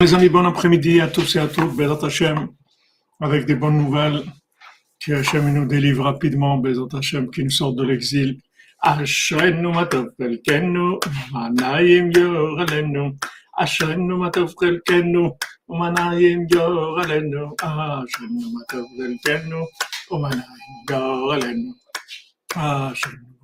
Les amis, bon après-midi à tous et à toutes, Bezat Hashem, avec des bonnes nouvelles, que Hashem nous délivre rapidement, Bezat Hashem, qui nous sort de l'exil. Ashrenu matov chelkenu, manayim yor alenu. Ashrenu matov chelkenu, manayim yor alenu. Ashrenu matov chelkenu, manayim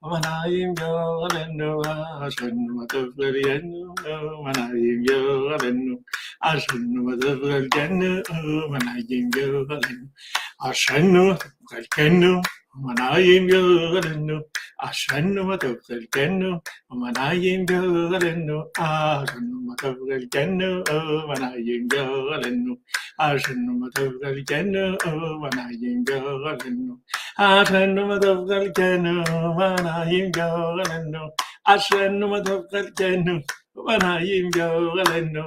Manayim yo ashenu matavlerienu manayim yo ashenu matavlerienu manayim yo ashenu matavlerienu ومنايم يغلنو عشانو ما تبغى الجنو ومنايم يغلنو عشانو ما تبغى الجنو ومنايم يغلنو عشانو ما تبغى الجنو ومنايم يغلنو عشانو ما تبغى الجنو ومنايم يغلنو عشانو ما تبغى الجنو ومنايم يغلنو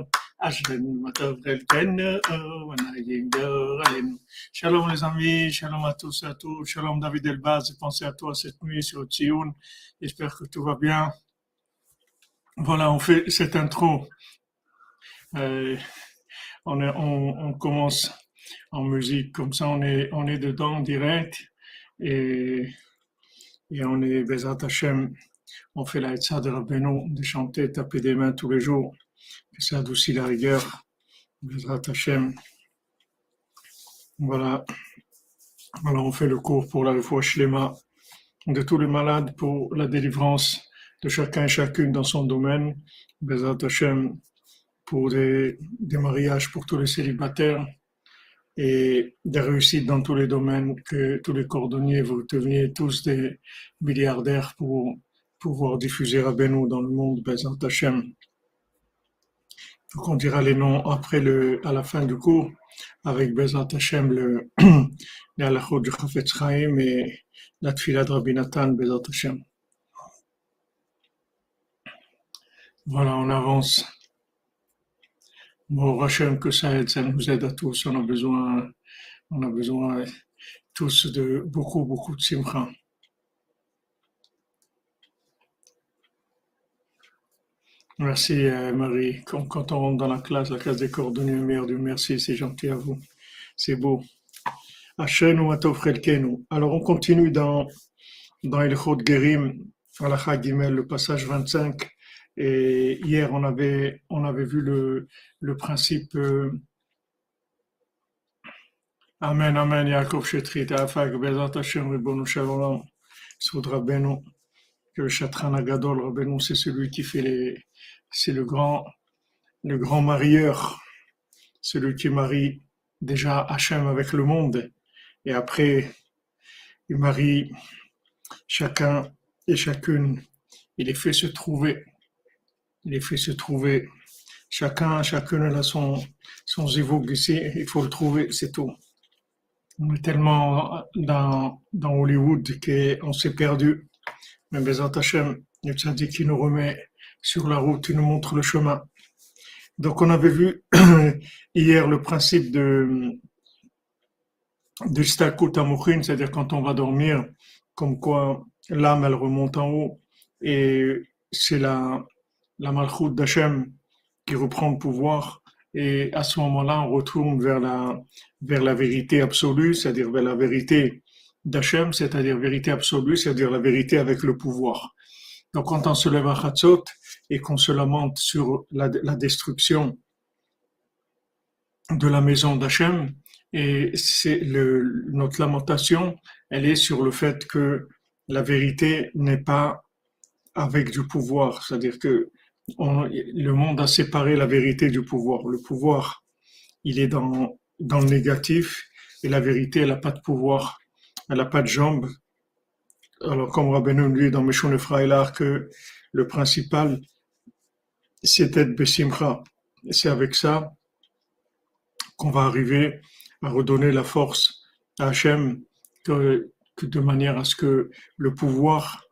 yoralenu. Shalom les amis, shalom à tous et à tous, shalom David Elbaz, j'ai pensé à toi cette nuit sur Tsioun, j'espère que tout va bien. Voilà, on fait cette intro. Euh, on, commence en musique, comme ça on est, on est dedans direct et, et on est Bezat Hashem, on fait la Etza de Rabbeinu, de chanter, taper des mains tous les jours, ça adoucit la rigueur. Voilà. Alors on fait le cours pour la foi Shlema de tous les malades, pour la délivrance de chacun et chacune dans son domaine. Bezat Hashem, pour des, mariages pour tous les célibataires et des réussites dans tous les domaines, que tous les cordonniers, vous deveniez tous des milliardaires pour pouvoir diffuser Rabbeinu dans le monde, Bezat Hashem. Donc on dira les noms après le, à la fin du cours, avec Bezat Hashem, le, les halachot du Chafetz Chaim et la tfila de Rabbi Nathan, Bezat Hashem. Voilà, on avance. Bon, Hachem, que ça aide, ça nous aide à tous. On a besoin, on a besoin tous de beaucoup, beaucoup de simcha. Merci euh, Marie. Quand, on rentre dans la classe, la classe des cordonniers, meilleur Dieu, merci, c'est gentil à vous. C'est beau. Alors on continue dans, dans Chagimel, le passage 25. Et hier, on avait, on avait vu le, le principe euh, Amen, Amen, Yaakov Shetrit, Afak, Bezat Hashem, Ribono Shalom, Soud Rabbeinu, que le Chatran Agadol, Rabbeinu, c'est celui qui fait les, c'est le grand, le grand marieur, celui qui marie déjà Hachem avec le monde, et après, il marie chacun et chacune, il les fait se trouver, il les fait se trouver, chacun, chacune a son, son ici, il faut le trouver, c'est tout. On est tellement dans, dans Hollywood qu'on s'est perdu. Mais Bezat Hashem, le tzaddik qui nous remet sur la route, il nous montre le chemin. Donc on avait vu hier le principe de, Stakut Amochin, c'est-à-dire quand on va dormir, comme quoi l'âme elle remonte en haut et c'est la, la Malchut d'Hachem qui reprend le pouvoir et à ce moment-là on retourne vers la, vers la vérité absolue, c'est-à-dire vers la vérité d'Hachem, c'est-à-dire vérité absolue, c'est-à-dire la vérité avec le pouvoir. Donc quand on se lève à Chatzot et qu'on se lamente sur la, destruction de la maison d'Hachem, et c'est notre lamentation, elle est sur le fait que la vérité n'est pas avec du pouvoir, c'est-à-dire que le monde a séparé la vérité du pouvoir. Le pouvoir, il est dans, le négatif, et la vérité, elle n'a pas de pouvoir, elle n'a pas de jambes. Alors, comme Rabbeinu dit dans Meshon Efraïlar que le principal, c'est Bessimcha. C'est avec ça qu'on va arriver à redonner la force à Hachem que, de manière à ce que le pouvoir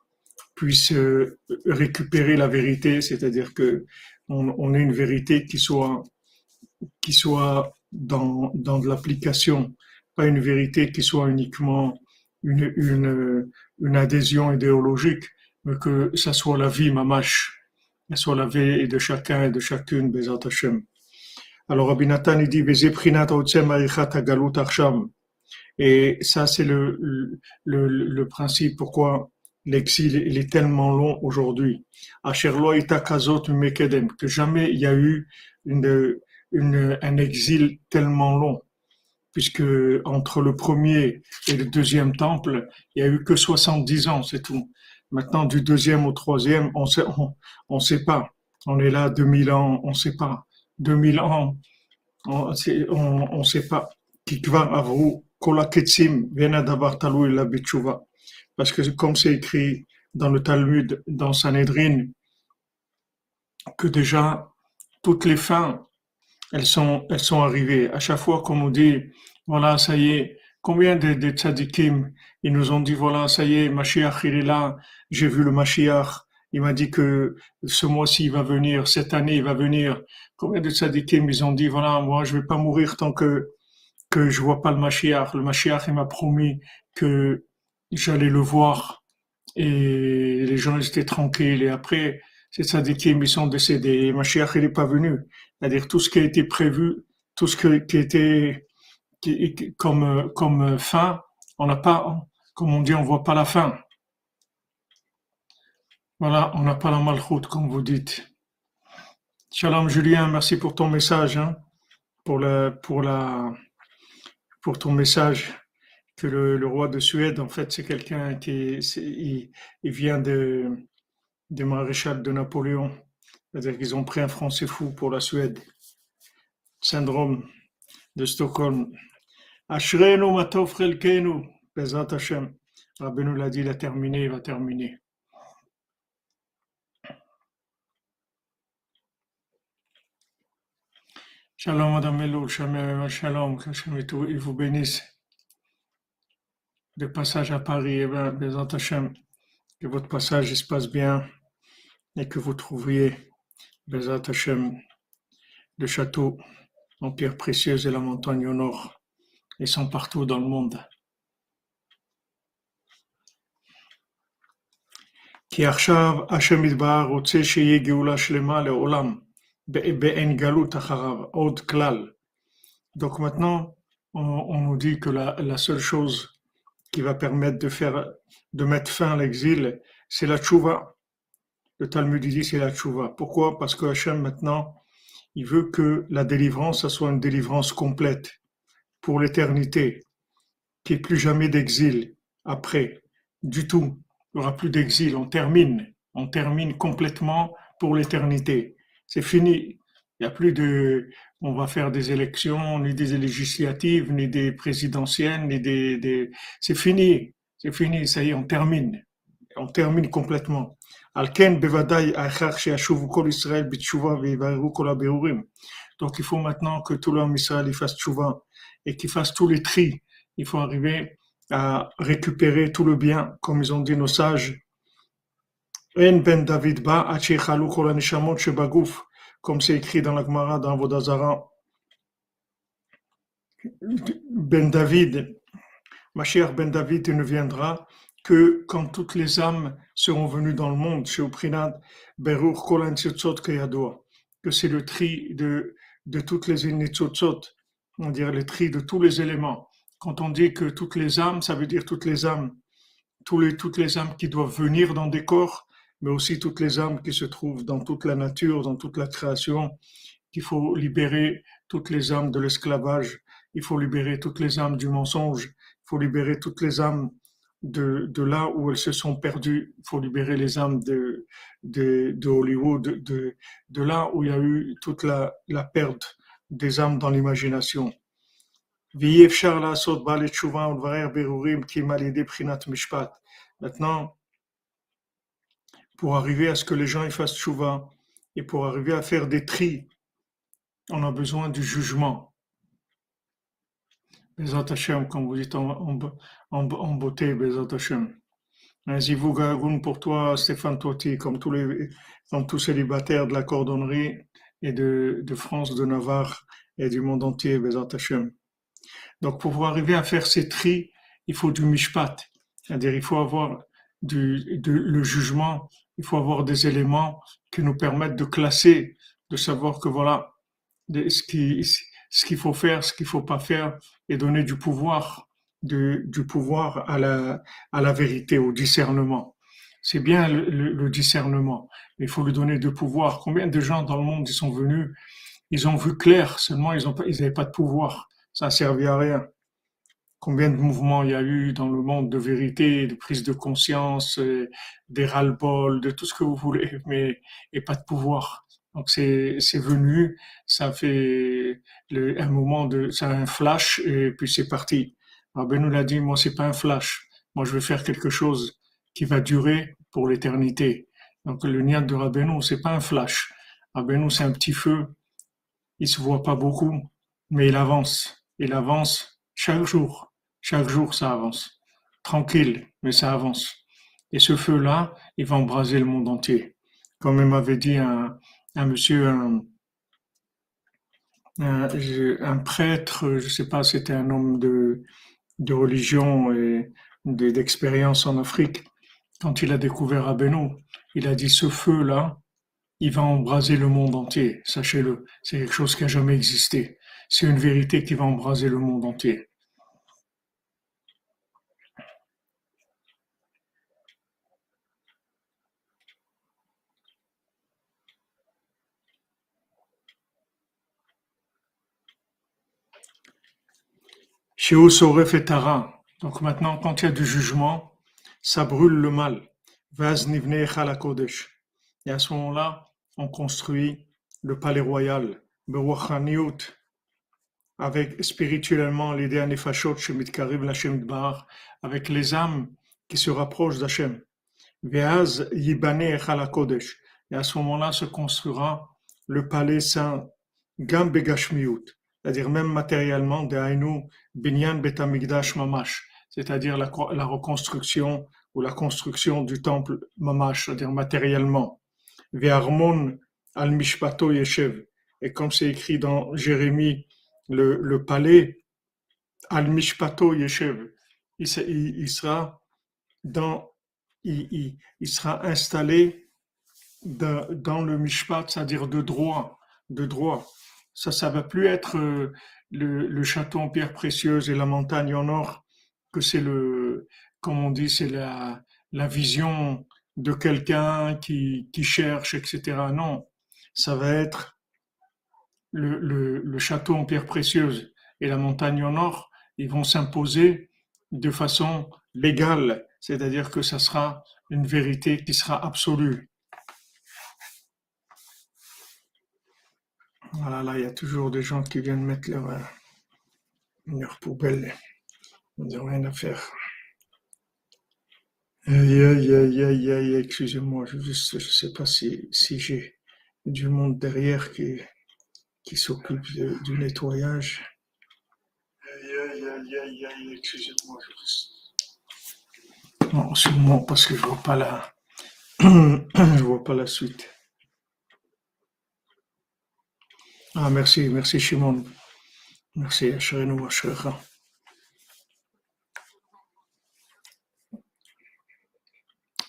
puisse euh, récupérer la vérité, c'est-à-dire que on, ait une vérité qui soit, qui soit dans, dans de l'application, pas une vérité qui soit uniquement une, une, une adhésion idéologique, mais que ça soit la vie mamash, soit la vie de chacun et de chacune, Bezat Hashem. Alors Rabbi Nathan il dit, et ça c'est le, le, le, principe pourquoi l'exil il est tellement long aujourd'hui. Que jamais il y a eu une, une, un exil tellement long puisque entre le premier et le deuxième temple, il y a eu que 70 ans, c'est tout. Maintenant, du deuxième au troisième, on sait, on, on sait pas. On est là 2000 ans, on sait pas. 2000 ans, on, on, on sait pas. Parce que comme c'est écrit dans le Talmud, dans Sanhedrin, que déjà toutes les fins elles sont, elles sont arrivées. À chaque fois qu'on nous dit, voilà, ça y est, combien de, de tzadikim, ils nous ont dit, voilà, ça y est, Mashiach, il est là, j'ai vu le Mashiach, il m'a dit que ce mois-ci il va venir, cette année il va venir. Combien de tzadikim, ils ont dit, voilà, moi, je vais pas mourir tant que, que je vois pas le Mashiach. Le Mashiach, il m'a promis que j'allais le voir et les gens étaient tranquilles. Et après, ces tzadikim, ils sont décédés. Et Mashiach, il n'est pas venu. C'est-à-dire tout ce qui a été prévu, tout ce qui était comme, comme fin, on n'a pas, comme on dit, on voit pas la fin. Voilà, on n'a pas la malchoute, comme vous dites. Shalom Julien, merci pour ton message, hein, pour, la, pour, la, pour ton message. Que le, roi de Suède, en fait, c'est quelqu'un qui il, vient de, des maréchal de Napoléon. C'est-à-dire qu'ils ont pris un Français fou pour la Suède. Syndrome de Stockholm. Ashrenu matov chelkenu. Bezat Hashem. Rabbeinu l'a dit, il a terminé, il va terminer. Shalom Madame Meloul, shalom, que il vous bénisse. De passage à Paris, eh bien, que votre passage se passe bien et que vous trouviez Bezat Hashem, le château en pierre précieuse et la montagne au nord, et sont partout dans le monde. כי עכשיו השם יתברך רוצה שיהיה גאולה שלמה לעולם, באין גלות אחריו, עוד כלל. Donc maintenant, on, on nous dit que la, la, seule chose qui va permettre de faire, de mettre fin à l'exil, c'est la tchouva. Le Talmud dit c'est la tchouva. Pourquoi Parce que Hachem maintenant, il veut que la délivrance soit une délivrance complète pour l'éternité, qu'il n'y ait plus jamais d'exil après, du tout. Il n'y aura plus d'exil, on termine, on termine complètement pour l'éternité. C'est fini. Il n'y a plus de, on va faire des élections, ni des législatives, ni des présidentielles, ni des, c'est fini. C'est fini, ça y est, on termine. On termine complètement. Donc il faut maintenant que tout l'homme Israël fasse tchouva et qu'il fasse tous les tris. Il faut arriver à récupérer tout le bien, comme ils ont dit nos sages. Ben David ba comme c'est écrit dans la Gemara dans Vodazara. Ben David, ma chère Ben David, ne viendra que quand toutes les âmes seront venues dans le monde, chez Uprinad, Berur Kolan que c'est le tri de, de toutes les Initzotzot, on dirait le tri de tous les éléments. Quand on dit que toutes les âmes, ça veut dire toutes les âmes, les, toutes les âmes qui doivent venir dans des corps, mais aussi toutes les âmes qui se trouvent dans toute la nature, dans toute la création, qu'il faut libérer toutes les âmes de l'esclavage, il faut libérer toutes les âmes du mensonge, il faut libérer toutes les âmes de, là où elles se sont perdues. Il faut libérer les âmes de, Hollywood, de, là où il y a eu toute la perte des âmes dans l'imagination. Maintenant, pour arriver à ce que les gens y fassent chouva et pour arriver à faire des tris, on a besoin du jugement. Bezat Hashem, comme vous dites en, en, beauté, Bezat Hashem. Zivou pour toi, Stéphane Totti, comme tous les, célibataires de la cordonnerie et de, de France, de Navarre et du monde entier, Bezat Hashem. Donc, pour arriver à faire ces tris, il faut du mishpat. C'est-à-dire, il faut avoir du, du, le jugement, il faut avoir des éléments qui nous permettent de classer, de savoir que voilà, ce qui, ce qu'il faut faire, ce qu'il faut pas faire, et donner du pouvoir, du, du pouvoir à la, à la vérité, au discernement. C'est bien le, le, discernement, mais il faut lui donner du pouvoir. Combien de gens dans le monde ils sont venus, ils ont vu clair, seulement ils n'avaient pas de pouvoir. Ça n'a servi à rien. Combien de mouvements il y a eu dans le monde de vérité, de prise de conscience, euh, des ras-le-bol, de tout ce que vous voulez, mais et pas de pouvoir. Donc c'est venu, ça fait le, un moment de, ça a un flash et puis c'est parti. Nous l'a dit, moi c'est pas un flash, moi je vais faire quelque chose qui va durer pour l'éternité. Donc le niat de Rabbeinu c'est pas un flash. Rabbeinu c'est un petit feu, il se voit pas beaucoup, mais il avance, il avance chaque jour, chaque jour ça avance, tranquille, mais ça avance. Et ce feu là, il va embraser le monde entier. Comme m'avait dit un un monsieur, un, un, prêtre, je sais pas, c'était un homme de, de religion et d'expérience en Afrique. Quand il a découvert Abeno, il a dit ce feu-là, il va embraser le monde entier, sachez-le. C'est quelque chose qui a jamais existé. C'est une vérité qui va embraser le monde entier. Donc maintenant, quand il y a du jugement, ça brûle le mal. Et à ce moment-là, on construit le palais royal, avec spirituellement l'idée nefashot shemitkarim l'Hashem bar, avec les âmes qui se rapprochent kodesh. Et à ce moment-là se construira le palais saint, gam c'est-à-dire même matériellement, de binyan betamigdash mamash, c'est-à-dire la, la, reconstruction ou la construction du temple mamash, c'est-à-dire matériellement. Ve'armon al mishpato et comme c'est écrit dans Jérémie, le, le palais al mishpato yeshev, il, il, sera dans, il, il sera installé dans, dans le mishpat, c'est-à-dire de droit, de droit. Ça, ça va plus être euh, le, le, château en pierre précieuse et la montagne en or, que c'est le, on dit, c'est la, la vision de quelqu'un qui, qui cherche, etc. Non, ça va être le, le, le, château en pierre précieuse et la montagne en or, ils vont s'imposer de façon légale, c'est-à-dire que ça sera une vérité qui sera absolue. Voilà, là, il y a toujours des gens qui viennent mettre leur, euh, leur poubelle. Ils n'ont rien à faire. Aïe, aïe, aïe, aïe, aïe, excusez-moi, je ne sais pas si, j'ai du monde derrière qui, s'occupe du nettoyage. Aïe, aïe, aïe, aïe, aïe, excusez-moi, je Non, sûrement parce que je vois la, vois pas la suite. Ah, merci, merci Shimon. Merci, Ashrenu, Ashrecha.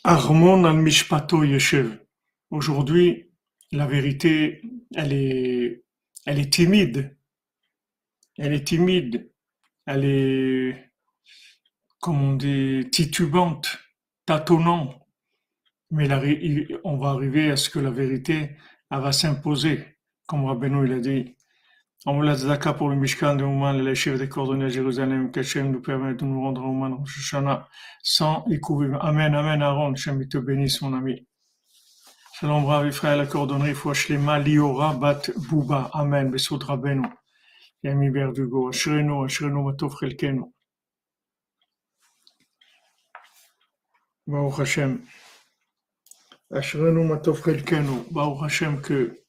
Armon al Mishpato Yeshev. Aujourd'hui, la vérité, elle est, elle est timide. Elle est timide. Elle est, comme on dit, titubante, tâtonnant. Mais on va arriver à ce que la vérité, elle va s'imposer comme Rabbeinu il a dit, on la tzedaka pour le Mishkan de Ouman, les chefs des coordonnées à Jérusalem, qu'Hachem nous permette de nous rendre à Ouman Rosh Hashanah sans écouvir. Amen, Amen, Aaron, Hachem, il te bénisse, mon ami. Shalom, bravi frère, la coordonnerie, foi shlema, liora, bat, bouba, Amen, besod Rabbeinu. Yami Berdugo, Ashrenu, Ashrenu, matov chelkenu. Baruch Hashem. Ashrenu, matov chelkenu. Baruch Hashem que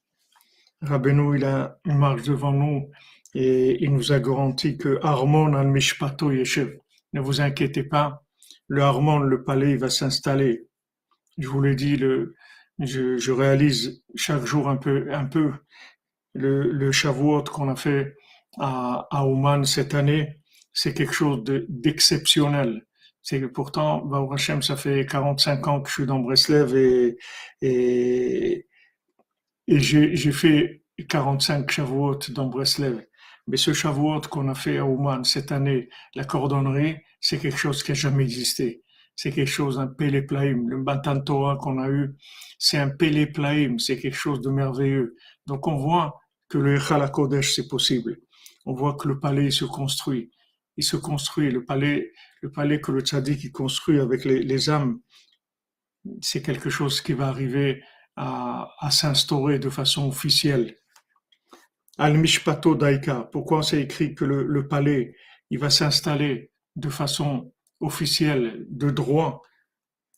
Rabbeinu, il, a, il marche devant nous Et il nous a garanti que Harmon al Mishpato Yeshev. Ne vous inquiétez pas, le Harmon, le palais, va s'installer. Je vous l'ai dit, le, je, je, réalise chaque jour un peu, un peu le, le Shavuot qu'on a fait à, à Oman cette année. C'est quelque chose d'exceptionnel. c'est que pourtant, Hashem, ça fait 45 ans que je suis dans Breslev et, et, et j'ai fait 45 Shavuot dans Breslev. Mais ce Shavuot qu'on a fait à Ouman cette année, la cordonnerie, c'est quelque chose qui n'a jamais existé. C'est quelque chose, un Péléplaïm. Le Batan qu'on a eu, c'est un Péléplaïm. C'est quelque chose de merveilleux. Donc on voit que le Echal Kodesh, c'est possible. On voit que le palais se construit. Il se construit. Le palais, le palais que le tzaddik construit avec les âmes, c'est quelque chose qui va arriver à, s'instaurer de façon officielle. Al-Mishpato Daika. Pourquoi c'est écrit que le, palais, il va s'installer de façon officielle, de droit,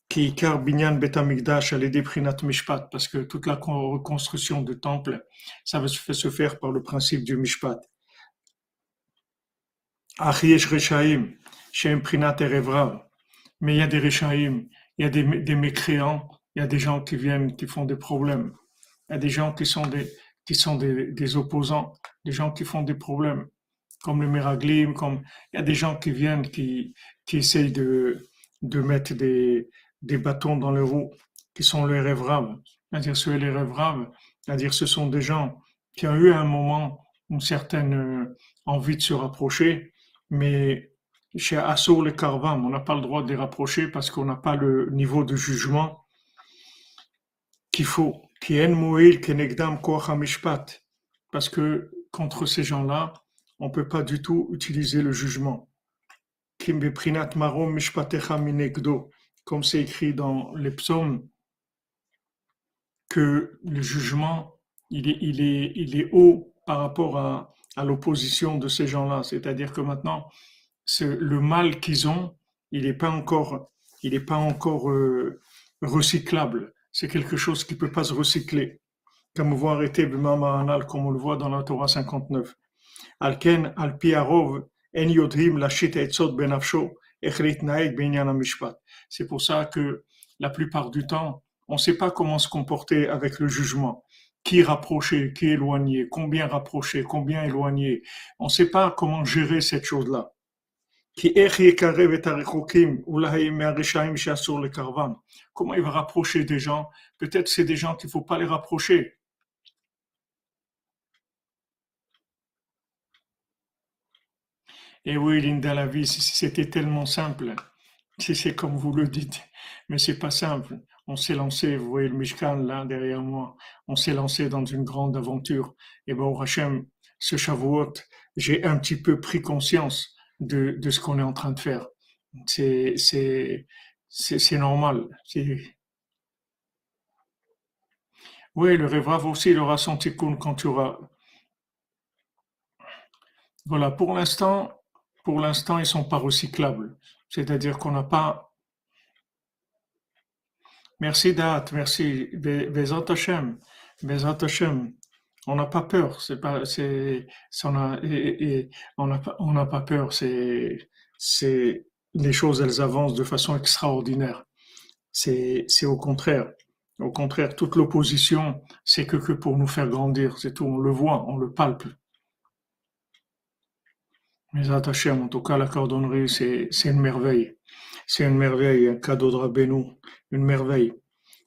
qui binyan betamikdash prinat mishpat, parce que toute la reconstruction du temple, ça va se faire par le principe du mishpat. Achiesh reshaim, shem prinat. Mais il y a des reshaim, il y a des mécréants, il y a des gens qui viennent, qui font des problèmes. Il y a des gens qui sont des, qui sont des, opposants, des gens qui font des problèmes, comme le Meraglim, comme il y a des gens qui viennent, qui, qui essayent de, de mettre des, des bâtons dans les roues, qui sont les rêvraves. C'est-à-dire, ceux les rêvraves, c'est-à-dire, ce sont des gens qui ont eu à un moment une certaine euh, envie de se rapprocher, mais chez Assour les Karvam, on n'a pas le droit de les rapprocher parce qu'on n'a pas le niveau de jugement qu'il faut. Parce que contre ces gens-là, on ne peut pas du tout utiliser le jugement. Comme c'est écrit dans les psaumes, que le jugement, il est, il est, il est haut par rapport à, l'opposition de ces gens-là. C'est-à-dire que maintenant, le mal qu'ils ont, il n'est pas encore, il est pas encore euh, recyclable c'est quelque chose qui ne peut pas se recycler. Comme on voit arrêter comme on le voit dans la Torah 59. Alken, al en yodrim benafsho, C'est pour ça que la plupart du temps, on ne sait pas comment se comporter avec le jugement. Qui rapprocher, qui éloigner, combien rapprocher, combien éloigner. On ne sait pas comment gérer cette chose-là. Comment il va rapprocher des gens Peut-être c'est des gens qu'il ne faut pas les rapprocher. Et oui, Linda, la vie, c'était tellement simple. Si c'est comme vous le dites, mais c'est pas simple. On s'est lancé, vous voyez le Mishkan là derrière moi, on s'est lancé dans une grande aventure. Et ben, au Hachem, ce Shavuot, j'ai un petit peu pris conscience de, de ce qu'on est en train de faire. C'est, normal. Oui, le rêve aussi, il aura son tikkun quand tu auras. Voilà, pour l'instant, pour l'instant, ils sont pas recyclables. C'est-à-dire qu'on n'a pas. Merci Date, merci. Bezat Hashem on n'a pas peur. C'est pas, c'est, on a, et, on n'a pas, on n'a pas peur. C'est, c'est, les choses, elles avancent de façon extraordinaire. C'est, c'est au contraire. Au contraire, toute l'opposition, c'est que, que pour nous faire grandir. C'est tout. On le voit, on le palpe. Mais attachés, en tout cas, la cordonnerie, c'est, c'est une merveille. C'est une merveille, un cadeau de Rabbeinu, une merveille.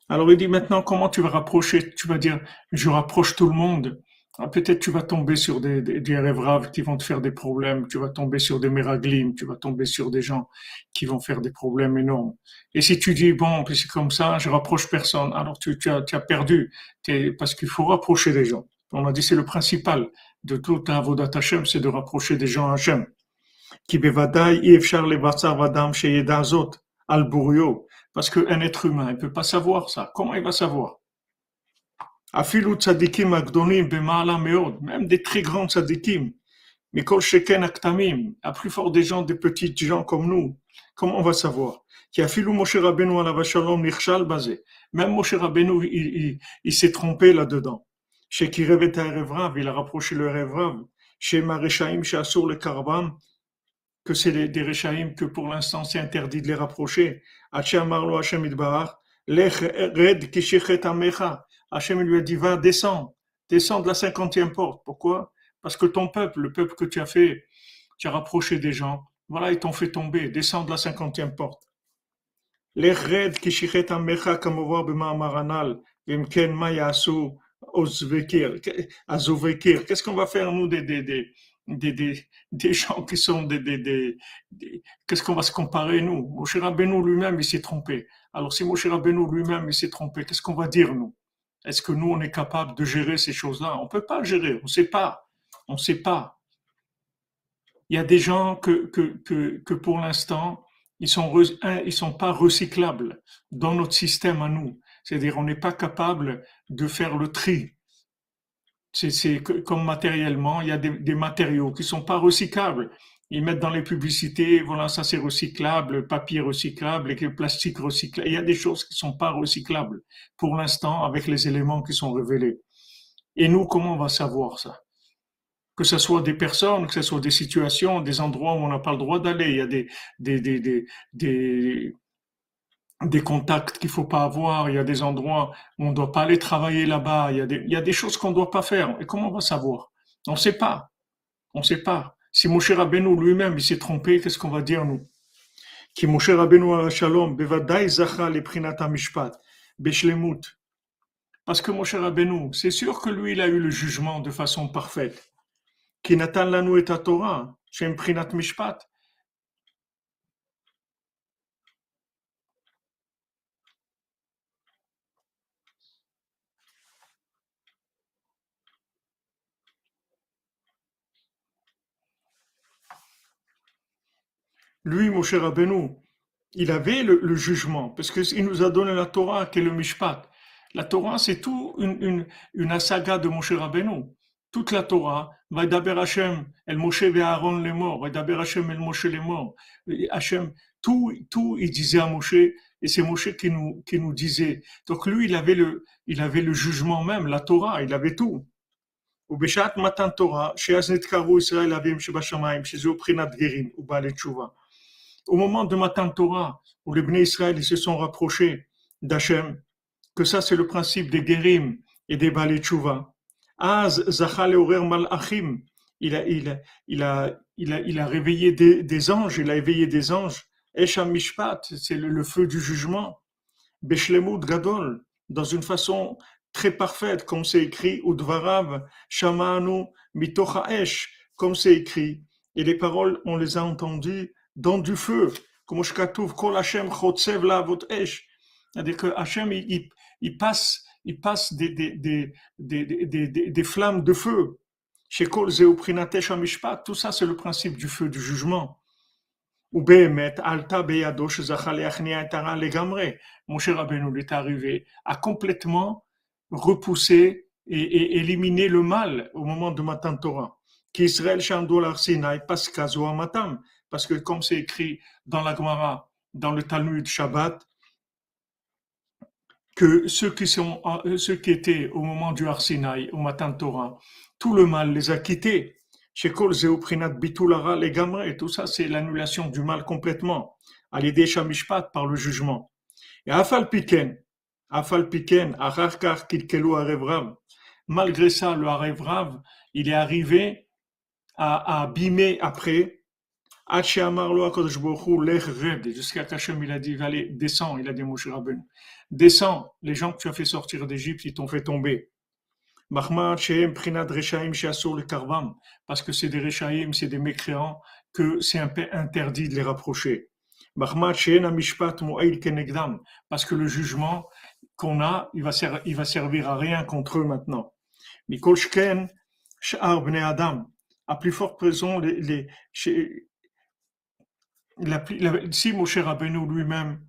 Alors il dit maintenant comment tu vas rapprocher, tu vas dire je rapproche tout le monde. Ah, peut-être tu vas tomber sur des, des, des qui vont te faire des problèmes, tu vas tomber sur des méraglim, tu vas tomber sur des gens qui vont faire des problèmes énormes. Et si tu dis bon, c'est comme ça, je rapproche personne, alors tu, tu, as, tu as perdu, parce qu'il faut rapprocher les gens. On a dit c'est le principal de tout un vodat Hashem, c'est de rapprocher des gens à Hashem. Bevadai vadam al parce qu'un être humain, il ne peut pas savoir ça. Comment il va savoir? Même des très grands tzadikim, mais à plus fort des gens, des petits gens comme nous, comment on va savoir? Même Moshe Rabbeinu, il, il, il s'est trompé là-dedans. Chez qui il a rapproché le rêve chez Maréchaïm, chez Assur le Karabam, que c'est des, Réchaïm que pour l'instant c'est interdit de les rapprocher. Hachem lui a dit, va, descends, descends de la cinquantième porte. Pourquoi? Parce que ton peuple, le peuple que tu as fait, tu as rapproché des gens, voilà, ils t'ont fait tomber, descends de la cinquantième porte. Lech Red Kishichet Amecha, voit B'Ma'amaranal, Mayasu, Ozvekir, Azovekir. Qu'est-ce qu'on va faire, nous, des, des, des, des gens qui sont des, des, des, qu'est-ce qu'on va se comparer nous? Moshe Rabbeinu lui-même il s'est trompé. Alors si Moshe Rabbeinu lui-même il s'est trompé, qu'est-ce qu'on va dire nous? Est-ce que nous on est capable de gérer ces choses-là? On peut pas gérer, on sait pas, on sait pas. Il y a des gens que que que, que pour l'instant ils sont re- un, ils sont pas recyclables dans notre système à nous. C'est-à-dire on n'est pas capable de faire le tri c'est comme matériellement, il y a des, matériaux qui sont pas recyclables. Ils mettent dans les publicités, voilà, ça c'est recyclable, papier recyclable, et que plastique recyclable. Il y a des choses qui sont pas recyclables pour l'instant avec les éléments qui sont révélés. Et nous, comment on va savoir ça? Que ce soit des personnes, que ce soit des situations, des endroits où on n'a pas le droit d'aller. Il y a des, des, des, des, des, contacts qu'il faut pas avoir. Il y a des endroits où on doit pas aller travailler là-bas. Il y a des, choses qu'on doit pas faire. Et comment on va savoir? On sait pas. On sait pas. Si Moshe Rabbeinu lui-même, il s'est trompé, qu'est-ce qu'on va dire, nous? Qui Moshe Rabbeinu Shalom, bevadai zacha le mishpat, beshlemut. Parce que Moshe Rabbeinu, c'est sûr que lui, il a eu le jugement de façon parfaite. Qui natan lanu et Torah, shem prinat mishpat. Lui, Moshe Rabbeinu, il avait le, le jugement, parce qu'il nous a donné la Torah, qui est le Mishpat. La Torah, c'est tout une, une, une saga de Moshe Rabbeinu. Toute la Torah, Vaidaber Hashem, El Moshe ve Aaron les morts, Vaidaber Hashem, El Moshe les morts. Et Hashem, tout, tout, il disait à Moshe, et c'est Moshe qui nous, qui nous disait. Donc lui, il avait le, il avait le jugement même, la Torah, il avait tout. ובשעת מתן תורה, שאז נתקרבו ישראל אביהם שבשמיים, שזהו בחינת גרים ובעלי תשובה. au moment de Matan Torah, où les Bnei Israël se sont rapprochés d'Hachem, que ça c'est le principe des Gerim et des Balei Tshuva. Az Zachal il a, il, a, il, a, il, a, il a réveillé des, anges, il a éveillé des anges. Esham Mishpat, c'est le, feu du jugement. Beshlemut Gadol, dans une façon très parfaite, comme c'est écrit, Udvarav, Shamanu, Mitocha Esh, comme c'est écrit. Et les paroles, on les a entendues dans du feu. Comme Shkatouv, Kol Hashem Chotsev la Esh. C'est-à-dire que Hashem, il, il, il passe, il passe des, des, des, des, des, des, flammes de feu. Chez Kol Zeu Prinatesh Amishpat, tout ça, c'est le principe du feu du jugement. Ou Behemet, Alta Beyado, Shezachal Yachnia Etara Legamre. Moshe Rabbeinu est arrivé à complètement repousser et, et éliminer le mal au moment de Matan Torah. Qu'Israël Shandol Arsinaï Paskazo Matam. Parce que comme c'est écrit dans la Gemara, dans le Talmud Shabbat, que ceux qui, sont, ceux qui étaient au moment du Arsinaï, au Matan Torah, tout le mal les a quittés. Chez Kol Zeoprinat Bitulara les Gamre, et tout ça, c'est l'annulation du mal complètement, à l'idée Shamishpat par le jugement. Et Afal Piken, Afal Piken, Acharkar Kilkelu Arevrav, malgré ça, le Arevrav, il est arrivé à, à abîmer après, jusqu'à qu'Hachem il a dit, allez, descends, il a dit Moshe Rabbeinu, descends, les gens que tu as fait sortir d'Égypte, ils t'ont fait tomber. Parce que c'est des Rechaïm, c'est des mécréants, que c'est interdit de les rapprocher. Parce que le jugement qu'on a, il va, ser il va servir à rien contre eux maintenant. Mikol Adam, à plus forte raison, les, les, la, la, si Moshe lui-même,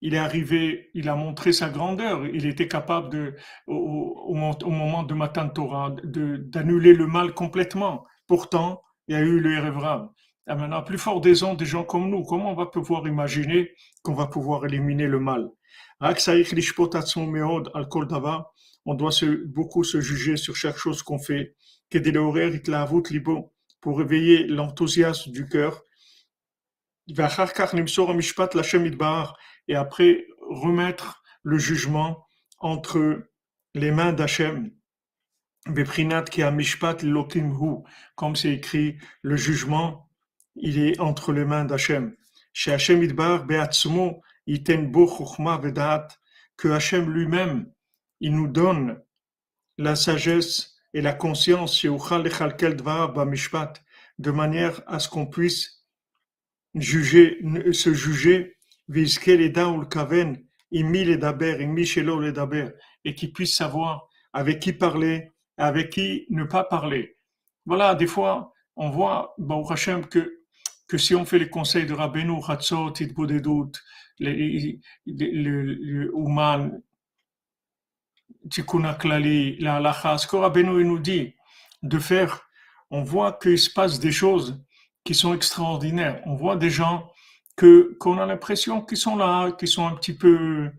il est arrivé, il a montré sa grandeur, il était capable de, au, moment de Matan Torah, d'annuler le mal complètement. Pourtant, il y a eu le Erevrav. Et maintenant, plus fort des gens, des gens comme nous, comment on va pouvoir imaginer qu'on va pouvoir éliminer le mal? On doit beaucoup se juger sur chaque chose qu'on fait. Pour réveiller l'enthousiasme du cœur. Et après, remettre le jugement entre les mains d'Hachem. Comme c'est écrit, le jugement, il est entre les mains d'Hachem. Chez Hachem Idbar, que Hachem lui-même, il nous donne la sagesse et la conscience de manière à ce qu'on puisse se juger, et qu'il puisse savoir avec qui parler, avec qui ne pas parler. Voilà, des fois, on voit, bon, Hachem, que, que si on fait les conseils de Rabbeinu, Hatzot, Itbodedut, le, Ouman, Tikkun la halacha, ce que Rabbeinu nous dit de faire, on voit qu'il se passe des choses qui sont extraordinaires. On voit des gens que qu'on a l'impression qu'ils sont là, qu'ils sont un petit peu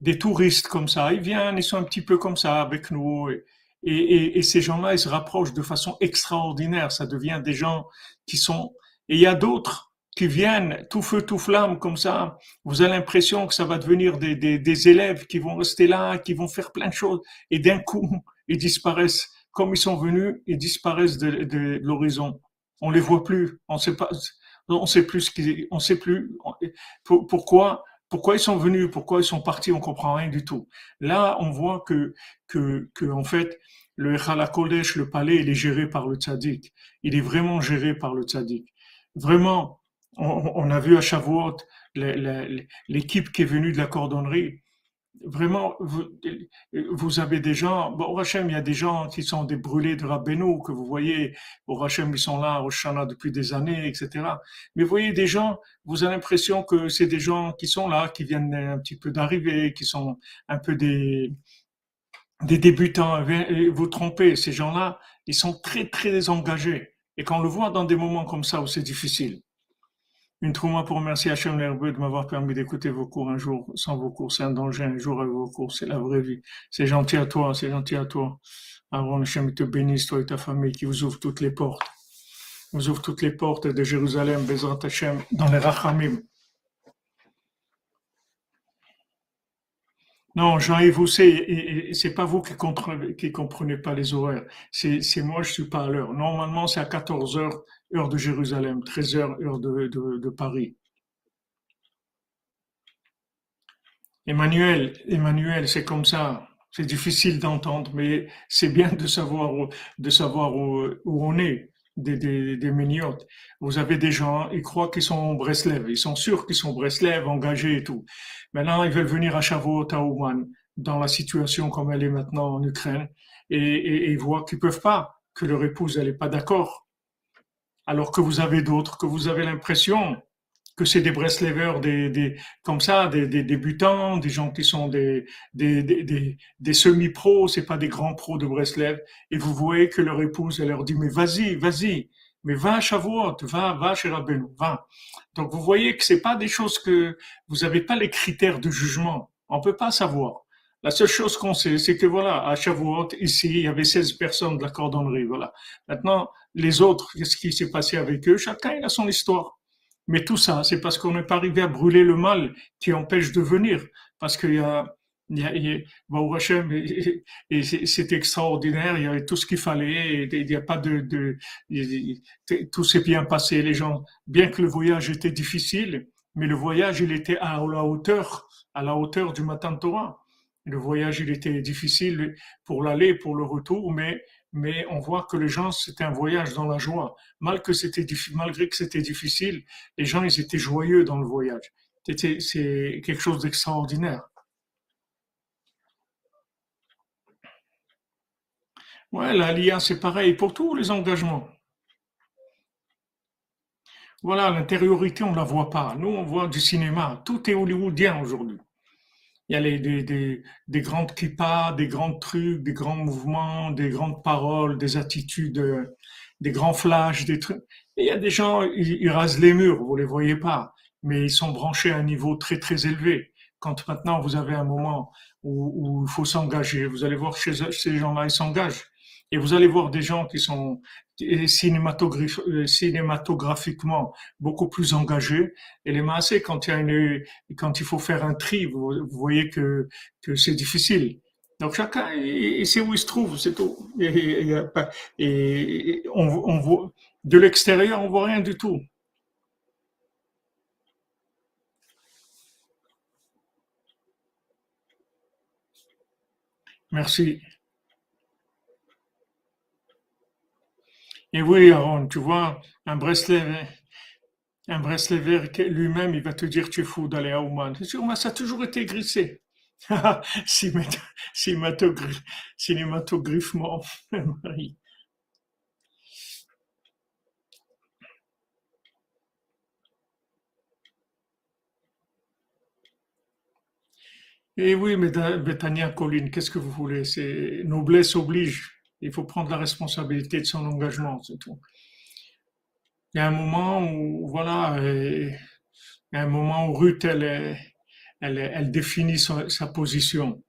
des touristes comme ça. Ils viennent, ils sont un petit peu comme ça avec nous. Et, ces gens-là, ils se rapprochent de façon extraordinaire. Ça devient des gens qui sont... Et il y a d'autres qui viennent tout feu, tout flamme comme ça. Vous avez l'impression que ça va devenir des, des, élèves qui vont rester là, qui vont faire plein de choses. Et d'un coup, ils disparaissent. Comme ils sont venus, ils disparaissent de, l'horizon. On les voit plus. On sait pas, on sait plus ce qu'ils, on sait plus pourquoi, pourquoi ils sont venus, pourquoi ils sont partis, on comprend rien du tout. Là, on voit que, que, que en fait, le Kodesh, le palais, il est géré par le tzaddik. Il est vraiment géré par le tzaddik. Vraiment, on, a vu à Shavuot l'équipe qui est venue de la cordonnerie. Vraiment, vous, avez des gens, bon, au Hachem, il y a des gens qui sont des brûlés de Rabbeinu, que vous voyez, au Hachem, ils sont là au Shana depuis des années, etc. Mais vous voyez des gens, vous avez l'impression que c'est des gens qui sont là, qui viennent un petit peu d'arriver, qui sont un peu des, des débutants. Vous trompez, ces gens-là, ils sont très, très engagés. Et quand on le voit dans des moments comme ça où c'est difficile, une trauma pour remercier Hachem L'Herbeux de m'avoir permis d'écouter vos cours un jour. Sans vos cours, c'est un danger. Un jour avec vos cours, c'est la vraie vie. C'est gentil à toi, c'est gentil à toi. Avant Hachem te bénisse, toi et ta famille, qui vous ouvre toutes les portes. Vous ouvre toutes les portes de Jérusalem, Bezrat Hachem, dans les Rachamim. Non, Jean-Yves, vous savez, c'est pas vous qui qui comprenez pas les horaires. C'est, moi, je suis pas à l'heure. Normalement, c'est à 14 heures, heure de Jérusalem, 13 heures, heure de, Paris. Emmanuel, Emmanuel, c'est comme ça. C'est difficile d'entendre, mais c'est bien de savoir où, on est des, des, des Vous avez des gens, ils croient qu'ils sont Breslev, ils sont sûrs qu'ils sont Breslev, engagés et tout. Maintenant, ils veulent venir à Shavuot, à Ouman, dans la situation comme elle est maintenant en Ukraine, et, et, ils voient qu'ils peuvent pas, que leur épouse, elle est pas d'accord. Alors que vous avez d'autres, que vous avez l'impression que c'est des Breslevers, des, des, comme ça, des, des, débutants, des gens qui sont des, des, des, des semi-pros, c'est pas des grands pros de Breslev, et vous voyez que leur épouse, elle leur dit, mais vas-y, vas-y, mais va à Shavuot, va, va chez Rabbeinu, va. Donc vous voyez que c'est pas des choses que vous n'avez pas les critères de jugement. On peut pas savoir. La seule chose qu'on sait, c'est que voilà, à Shavuot, ici, il y avait 16 personnes de la cordonnerie, voilà. Maintenant, les autres, qu'est-ce qui s'est passé avec eux? Chacun, a son histoire. Mais tout ça, c'est parce qu'on n'est pas arrivé à brûler le mal qui empêche de venir. Parce qu'il y a, il y a, il et, c'est extraordinaire, il y avait tout ce qu'il fallait, et il n'y a pas de, de tout s'est bien passé, les gens, bien que le voyage était difficile, mais le voyage, il était à la hauteur, à la hauteur du matin Torah. Le voyage, il était difficile pour l'aller, pour le retour, mais, mais on voit que les gens, c'était un voyage dans la joie. Mal que c'était, malgré que c'était difficile, les gens, ils étaient joyeux dans le voyage. C'est quelque chose d'extraordinaire. Ouais, l'ALIA, c'est pareil pour tous les engagements. Voilà, l'intériorité, on ne la voit pas. Nous, on voit du cinéma. Tout est hollywoodien aujourd'hui. Il y a les, des, des, des grandes kippas, des grands trucs, des grands mouvements, des grandes paroles, des attitudes, des grands flashs, des trucs. Et il y a des gens, ils, rasent les murs, vous les voyez pas, mais ils sont branchés à un niveau très très élevé. Quand maintenant vous avez un moment où, où il faut s'engager, vous allez voir chez ces gens-là, ils s'engagent Et vous allez voir des gens qui sont cinématographiquement beaucoup plus engagés. Et les massés, quand il, quand il faut faire un tri, vous, voyez que, c'est difficile. Donc chacun, il sait où il se trouve, c'est tout. Et, on voit, de l'extérieur, on voit rien du tout. Merci. Et oui, Aaron, tu vois, un bracelet, un bracelet vert lui-même, il va te dire tu es fou d'aller à Ouman. Ça a toujours été grissé. Cinématographiquement, Marie. Et oui, mais Colline, qu'est-ce que vous voulez? C'est noblesse oblige. Il faut prendre la responsabilité de son engagement, c'est tout. Il y a un moment où, voilà, il y a un moment où Ruth, elle, elle, elle définit sa, position.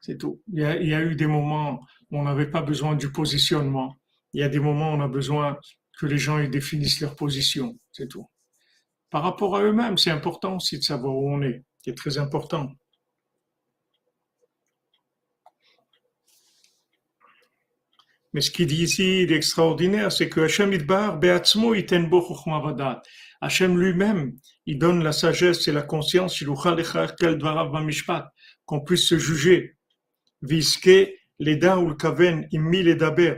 C'est tout. Il y, a, il y, a, eu des moments où on n'avait pas besoin du positionnement. Il y a des moments où on a besoin que les gens ils définissent leur position. C'est tout. Par rapport à eux-mêmes, c'est important aussi de savoir où on est. C'est très important. Mais ce qu'il dit ici d'extraordinaire, c'est que Hachem Idbar, Beatzmo, Itenbo Vadat. Hachem lui-même, il donne la sagesse et la conscience, qu'on puisse se juger. Viske, l'eda ou le kaven, immi les daber.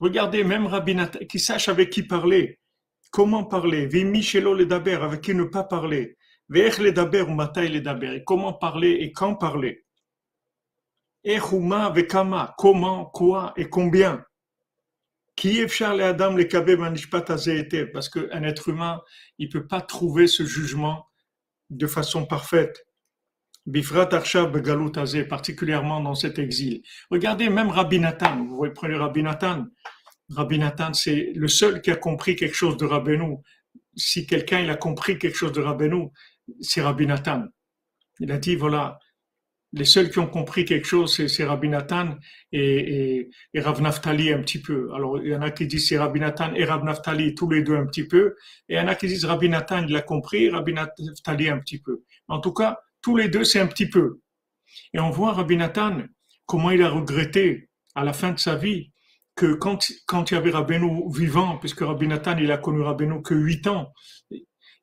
Regardez, même Rabbi qui sache avec qui parler, comment parler, vimi shelo les daber, avec qui ne pas parler, ve'ech les daber ou matai les daber, et comment parler et quand parler? Vekama, comment, quoi et combien? Qui est les Adam le Parce qu'un être humain, il peut pas trouver ce jugement de façon parfaite. Bifrat particulièrement dans cet exil. Regardez même Rabbi Nathan. Vous voyez, prenez Rabbi Nathan. Rabbi Nathan, c'est le seul qui a compris quelque chose de Rabbeinu. Si quelqu'un il a compris quelque chose de Rabbeinu, c'est Rabbi Nathan. Il a dit voilà, les seuls qui ont compris quelque chose, c'est Rabbi Nathan et, et, Rav Naftali un petit peu. Alors, il y en a qui disent c'est Rabbi Nathan et Rav Naftali, tous les deux un petit peu. Et il y en a qui disent Rabbi Nathan, il l'a compris, Rabbi Naftali un petit peu. En tout cas, tous les deux, c'est un petit peu. Et on voit Rabbi Nathan, comment il a regretté à la fin de sa vie que quand, il y avait Rabbeinu vivant, puisque Rabbi Nathan, il a connu Rabbeinu que huit ans,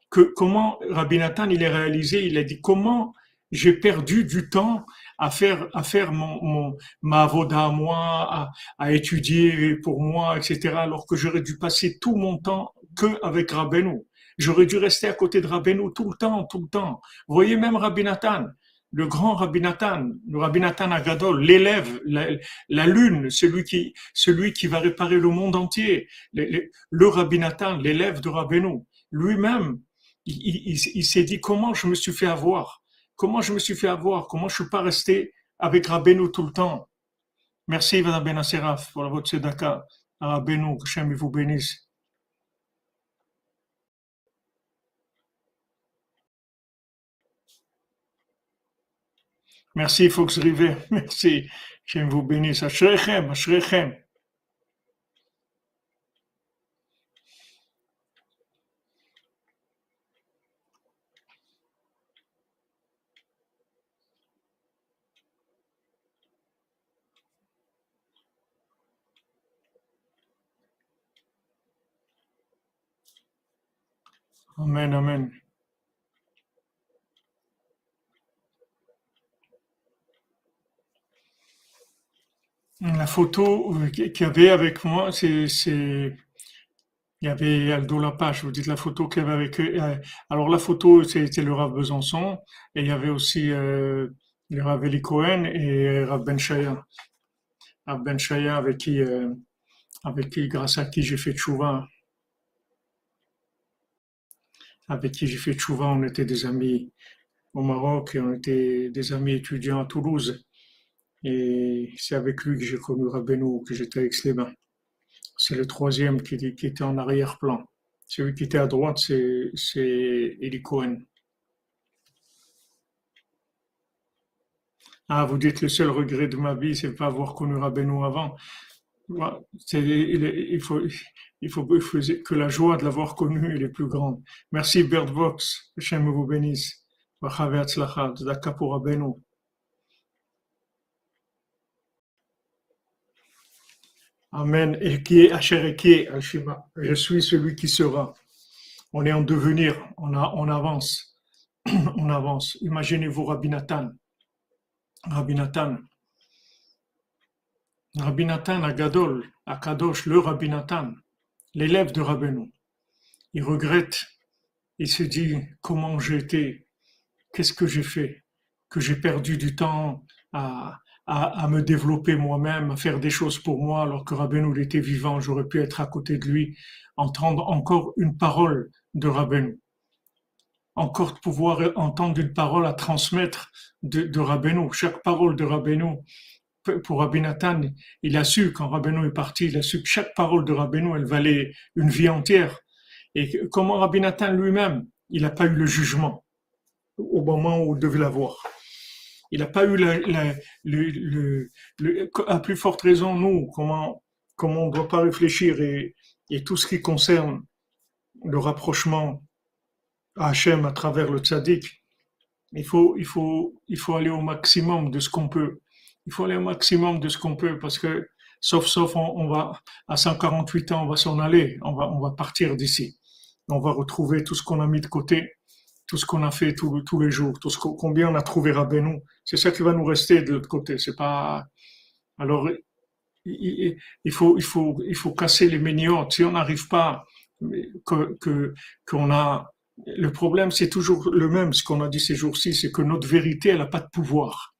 que comment Rabbi Nathan, il a réalisé, il a dit comment j'ai perdu du temps à faire à faire mon, mon ma voda à moi, à, étudier pour moi, etc. Alors que j'aurais dû passer tout mon temps que avec Rabbeinu. J'aurais dû rester à côté de Rabbeinu tout le temps, tout le temps. Vous voyez même Rabbi Nathan, le grand Rabbi Nathan, le Rabbi Nathan Agadol, l'élève, la, lune, celui qui, celui qui va réparer le monde entier, le, le Rabbi Nathan, l'élève de Rabbeinu, lui-même, il, il s'est dit comment je me suis fait avoir? Comment je me suis fait avoir? Comment je ne suis pas resté avec Rabbeinu tout le temps? Merci, Madame Benaseraf, pour votre tzedaka. Rabbeinu, que Hachem vous bénisse. Merci, Fox Rivet. Merci. Hachem vous bénisse. Ashrechem, Ashrechem. Amen, amen. La photo euh, qu'il y avait avec moi, c'est, il y avait Aldo Lapage, vous dites la photo qu'il y avait avec eux. Euh, alors la photo, c'était le Rav Besançon, et il y avait aussi euh, le Rav Eli Cohen et Rav Ben Shaya. Rav Ben Shaya avec qui, euh, avec qui, grâce à qui j'ai fait Tchouva avec qui j'ai fait Tchouva, on était des amis au Maroc et on était des amis étudiants à Toulouse. Et c'est avec lui que j'ai connu Rabbeinu, que j'étais avec Sléban. C'est le troisième qui, était en arrière-plan. Celui qui était à droite, c'est, c'est Cohen. Ah, vous dites le seul regret de ma vie, c'est pas avoir connu Rabbeinu avant. il, faut, il, faut, que la joie de l'avoir connu est plus grande. Merci Bert Vox, que vous bénisse. Amen. Je suis celui qui sera. On est en devenir, on, a, on avance. on avance. Imaginez-vous Rabbi Nathan. Rabbi Nathan. Rabbi Nathan Agadol, Akadosh, le Rabbi Nathan, l'élève de Rabbeinu. Il regrette, il se dit comment j'ai été, qu'est-ce que j'ai fait, que j'ai perdu du temps à, à, me développer moi-même, à faire des choses pour moi, alors que Rabbeinu était vivant, j'aurais pu être à côté de lui, entendre encore une parole de Rabbeinu. Encore pouvoir entendre une parole à transmettre de, de Chaque parole de Rabbeinu, pour Rabbi Nathan, il a su, quand Rabbeinu est parti, il a su que chaque parole de Rabbeinu, elle valait une vie entière. Et comment Rabbi Nathan lui-même, il n'a pas eu le jugement au moment où il devait l'avoir. Il n'a pas eu la, le, à plus forte raison, nous, comment, comment on ne doit pas réfléchir et, et, tout ce qui concerne le rapprochement à Hachem à travers le tzaddik, il faut, il faut, il faut aller au maximum de ce qu'on peut. Il faut aller au maximum de ce qu'on peut parce que, sauf, sauf, on, va, à 148 ans, on va s'en aller, on va, on va partir d'ici. On va retrouver tout ce qu'on a mis de côté tout ce qu'on a fait tous les jours, tout ce combien on a trouvé Rabbeinu, c'est ça qui va nous rester de l'autre côté. C'est pas alors il, faut il faut il faut casser les méniotes. Si on n'arrive pas que qu'on a le problème, c'est toujours le même. Ce qu'on a dit ces jours-ci, c'est que notre vérité, elle n'a pas de pouvoir.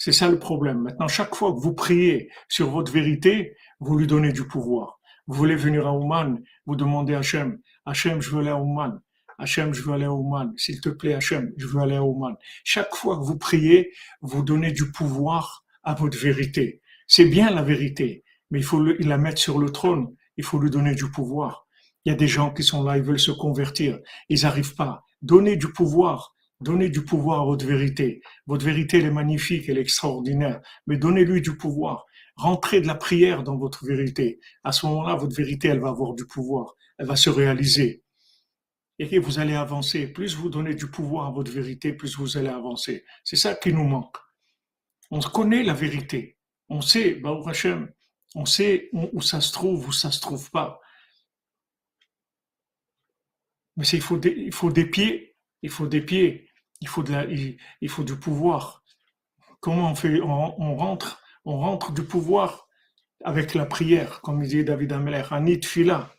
C'est ça le problème. Maintenant, chaque fois que vous priez sur votre vérité, vous lui donnez du pouvoir. Vous voulez venir à Ouman, vous demandez à Hachem, Hachem, je veux aller à Ouman. Hachem, je veux aller à Ouman. S'il te plaît, Hachem, je veux aller à Ouman. Chaque fois que vous priez, vous donnez du pouvoir à votre vérité. C'est bien la vérité, mais il faut la mettre sur le trône. Il faut lui donner du pouvoir. Il y a des gens qui sont là, ils veulent se convertir. Ils n'arrivent pas. Donnez du pouvoir. Donnez du pouvoir à votre vérité. Votre vérité, elle est magnifique, elle est extraordinaire. Mais donnez-lui du pouvoir. Rentrez de la prière dans votre vérité. À ce moment-là, votre vérité, elle va avoir du pouvoir. Elle va se réaliser et vous allez avancer. Plus vous donnez du pouvoir à votre vérité, plus vous allez avancer. C'est ça qui nous manque. On connaît la vérité. On sait, bah, on sait où ça se trouve, où ça se trouve pas. Mais il il faut des pieds, il faut des pieds, il faut, il, faut du pouvoir. Comment on fait on, rentre, on rentre du pouvoir avec la prière, comme disait David Ameler, Anit Fila.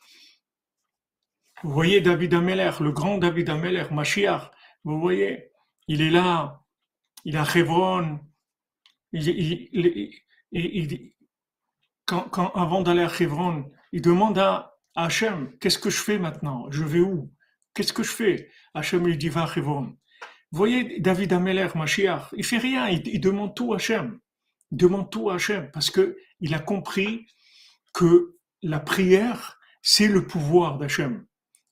Vous voyez David Ameller, le grand David Ameller, Mashiach, vous voyez, il est là, il a Hebron, il, quand, avant d'aller à Hebron, il demande à Hachem, qu'est-ce que je fais maintenant? Je vais où? Qu'est-ce que je fais? Hachem lui dit, va à. Voyez David Ameller, Mashiach, il fait rien, il, demande tout à Hachem. Il demande tout à Hachem parce que il a compris que la prière, c'est le pouvoir d'Hachem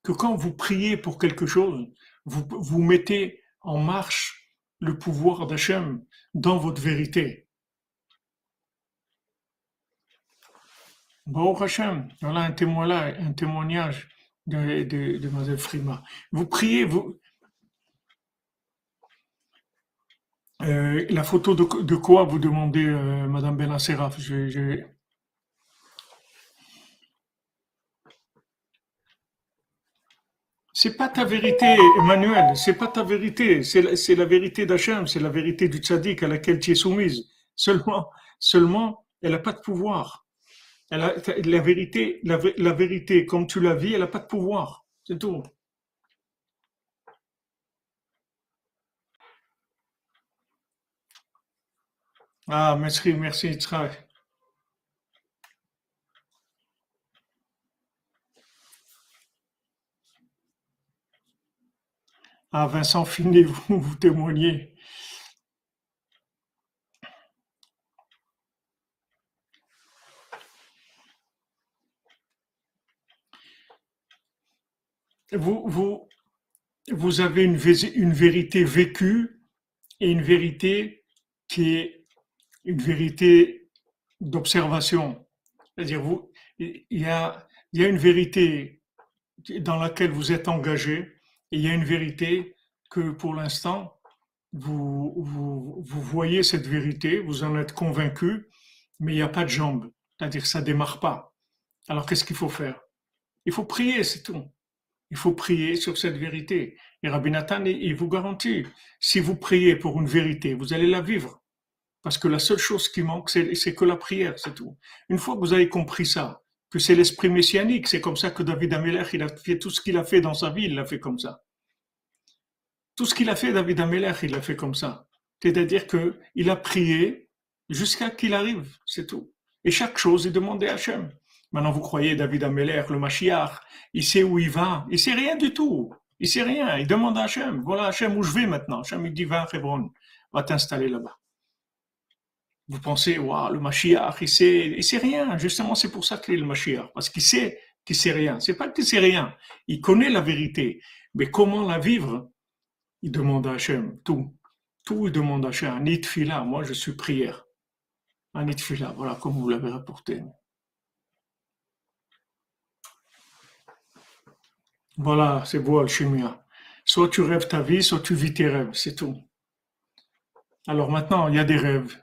que quand vous priez pour quelque chose, vous, mettez en marche le pouvoir d'Hachem dans votre vérité. Bon Hachem, voilà un témoignage, de, de, de Frima. Vous priez, vous. Euh, la photo de, quoi vous demandez, euh, Madame Benasseraf je, C'est pas ta vérité, Emmanuel, c'est pas ta vérité, c'est la, la, vérité d'Hachem, c'est la vérité du tzaddik à laquelle tu es soumise. Seulement, seulement, elle n'a pas de pouvoir. Elle a, la vérité, la, la, vérité, comme tu la vis, elle n'a pas de pouvoir. C'est tout. Ah, merci, merci, Yitzhak. Ah, Vincent Finet, vous, vous témoignez. Vous, vous, vous avez une, une vérité vécue et une vérité qui est une vérité d'observation. C'est-à-dire, vous, il y a, une vérité dans laquelle vous êtes engagé, et il y a une vérité que pour l'instant, vous, voyez cette vérité, vous en êtes convaincu, mais il n'y a pas de jambes. C'est-à-dire ça démarre pas. Alors qu'est-ce qu'il faut faire? Il faut prier, c'est tout. Il faut prier sur cette vérité. Et Rabbi Nathan, il vous garantit, si vous priez pour une vérité, vous allez la vivre. Parce que la seule chose qui manque, c'est que la prière, c'est tout. Une fois que vous avez compris ça, que c'est l'esprit messianique, c'est comme ça que David Ameller, il a fait tout ce qu'il a fait dans sa vie, il l'a fait comme ça. Tout ce qu'il a fait, David Ameller, il l'a fait comme ça. C'est-à-dire qu'il a prié jusqu'à qu'il arrive, c'est tout. Et chaque chose est demandée à Hachem. Maintenant, vous croyez David Ameller, le Mashiach, il sait où il va, il sait rien du tout. Il sait rien, il demande à Hachem, voilà Hachem où je vais maintenant? Hachem il dit va à va t'installer là-bas. Vous pensez, waouh, le Mashiach, il sait, il sait rien. Justement, c'est pour ça qu'il est le Mashiach, parce qu'il sait qu'il sait rien. C'est pas qu'il sait rien, il connaît la vérité, mais comment la vivre? Il demande à Hachem tout, tout il demande à Hachem. Un moi je suis prière. Un fila, voilà comme vous l'avez rapporté. Voilà, c'est beau, Alchimia. Soit tu rêves ta vie, soit tu vis tes rêves, c'est tout. Alors maintenant, il y a des rêves.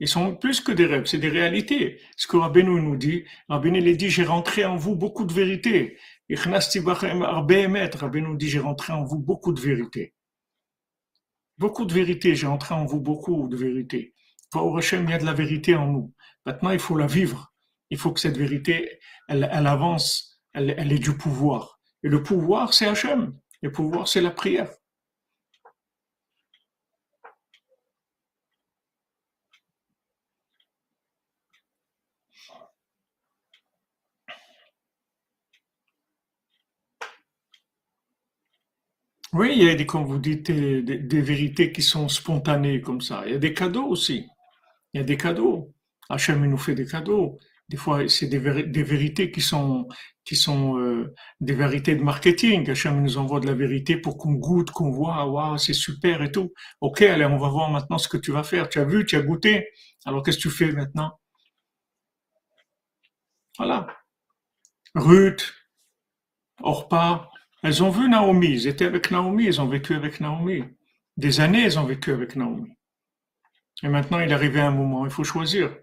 Ils sont plus que des rêves, c'est des réalités. Ce que Rabbeinu nous dit, Rabbeinu il dit, j'ai rentré en vous beaucoup de vérités. Rabbeinu dit, j'ai rentré en vous beaucoup de vérités. Beaucoup de vérités, j'ai rentré en vous beaucoup de vérités. Au Hashem, il y a de la vérité en nous. Maintenant, il faut la vivre. Il faut que cette vérité, elle, avance, elle, elle ait du pouvoir. Et le pouvoir, c'est Hachem. Le pouvoir, c'est la prière. Oui, il y a des, comme vous dites, des, vérités qui sont spontanées comme ça. Il y a des cadeaux aussi. Il y a des cadeaux. Hachem nous fait des cadeaux. Des fois, c'est des, vérités qui sont, euh, des vérités de marketing. Hachem nous envoie de la vérité pour qu'on goûte, qu'on voit, waouh, c'est super et tout. Ok, allez, on va voir maintenant ce que tu vas faire. Tu as vu, tu as goûté. Alors, qu'est-ce que tu fais maintenant? Voilà. Ruth, Orpa, elles ont vu Naomi. Ils étaient avec Naomi. Ils ont vécu avec Naomi. Des années, elles ont vécu avec Naomi. Et maintenant, il est arrivé un moment. Il faut choisir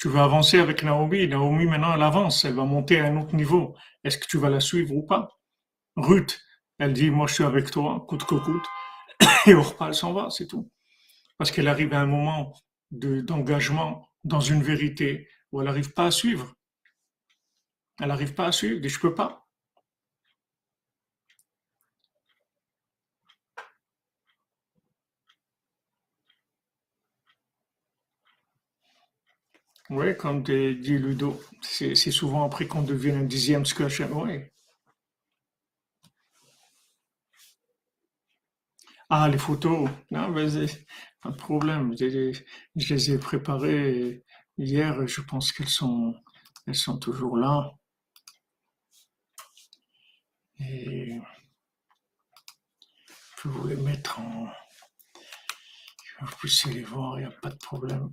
tu vas avancer avec Naomi. Naomi, maintenant, elle avance, elle va monter à un autre niveau. Est-ce que tu vas la suivre ou pas? Ruth, elle dit, moi, je suis avec toi, coûte que coûte. Et Orpa, elle s'en va, c'est tout. Parce qu'elle arrive à un moment d'engagement dans une vérité où elle n'arrive pas à suivre. Elle n'arrive pas à suivre, dit, je peux pas. Oui, comme dit Ludo, c'est souvent après qu'on devient un dixième scotch. Oui. Ah, les photos. Non, vas-y, pas de problème. Je, les ai préparées hier et je pense qu'elles sont, elles sont toujours là. Et je vais vous les mettre en. Vous puissiez les voir, il n'y a pas de problème.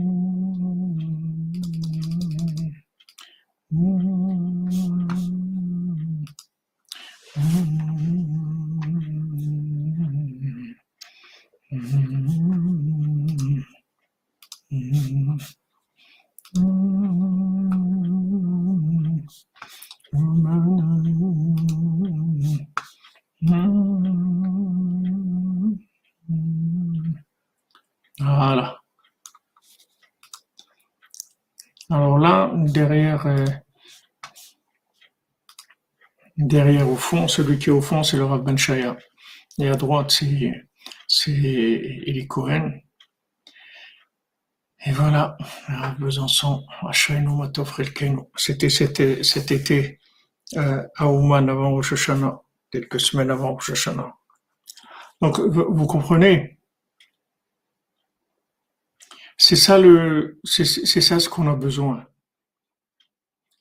Voilà. Alors là, derrière, euh, derrière au fond, celui qui est au fond, c'est le Rav Ben Shaya. Et à droite, c'est, c'est Eli Cohen. Et voilà, Rav Besançon, C'était cet, été à Ouman avant Rosh Hashanah, quelques semaines avant Rosh Hashanah. Donc, vous comprenez, c'est ça le, c'est ça ce qu'on a besoin.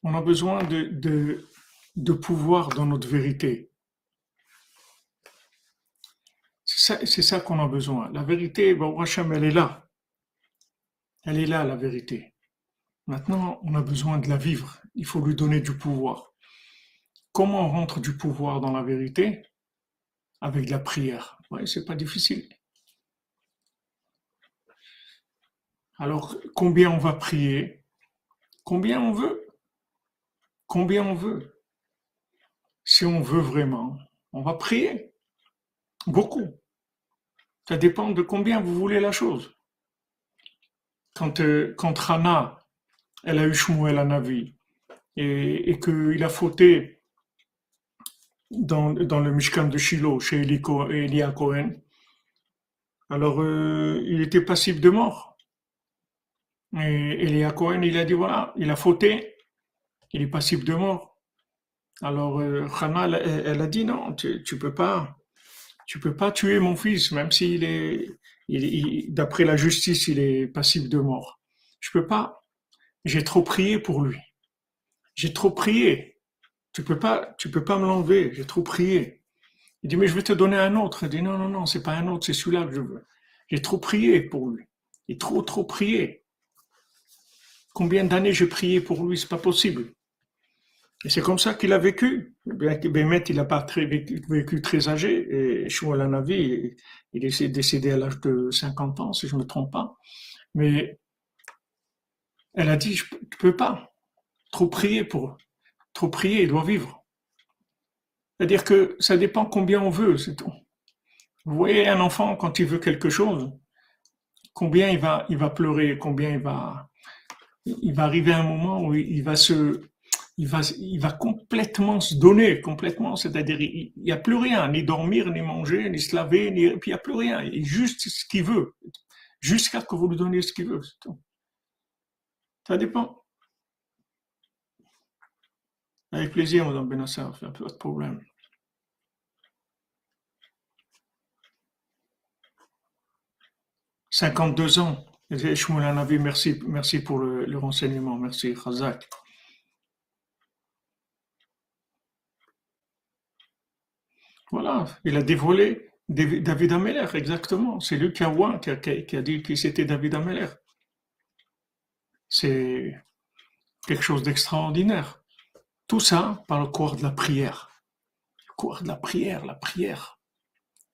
On a besoin de, de, de pouvoir dans notre vérité. C'est ça, ça qu'on a besoin. La vérité, bon, Hachem, elle est là. Elle est là, la vérité. Maintenant, on a besoin de la vivre. Il faut lui donner du pouvoir. Comment on rentre du pouvoir dans la vérité Avec la prière. Oui, c'est pas difficile. Alors, combien on va prier? Combien on veut? Combien on veut? Si on veut vraiment, on va prier. Beaucoup. Ça dépend de combien vous voulez la chose. Quand, euh, quand Rana, elle a eu Shmuel à et qu'il a fauté dans, le Mishkan de Shiloh, chez Elia Cohen, alors euh, il était passif de mort. Et Elia Cohen, il a dit voilà, il a fauté, il est passif de mort. Alors euh, elle, a dit non, tu, tu peux pas, tu peux pas tuer mon fils, même s'il est, d'après la justice, il est passif de mort. Je peux pas. J'ai trop prié pour lui. J'ai trop prié. Tu peux pas, tu peux pas me l'enlever. J'ai trop prié. Il dit, mais je vais te donner un autre. Il dit, non, non, non, c'est pas un autre, c'est celui-là que je veux. J'ai trop prié pour lui. Il trop, trop prié. Combien d'années j'ai prié pour lui, c'est pas possible. Et c'est comme ça qu'il a vécu. Bémet, il n'a pas vécu, très âgé. Et Shmuel Navi, il est décédé à l'âge de 50 ans, si je ne me trompe pas. Mais elle a dit, je ne peux pas trop prier pour trop prier, il doit vivre. C'est-à-dire que ça dépend combien on veut, c'est tout. Vous voyez un enfant, quand il veut quelque chose, combien il va, il va pleurer, combien il va, il va arriver un moment où il va se, il va, il va complètement se donner, complètement, c'est-à-dire il n'y a plus rien, ni dormir, ni manger, ni se laver, ni, puis il n'y a plus rien, il juste ce qu'il veut, jusqu'à ce que vous lui donniez ce qu'il veut, c'est tout. Ça dépend. Avec plaisir, Madame Benassar, pas de problème. « 52 ans. Merci, merci pour le, renseignement. Merci, Khazak. Voilà, il a dévoilé David Ameller, exactement. C'est a, qui a, dit que c'était David Ameller. C'est quelque chose d'extraordinaire. Tout ça par le corps de la prière. Le corps de la prière, la prière.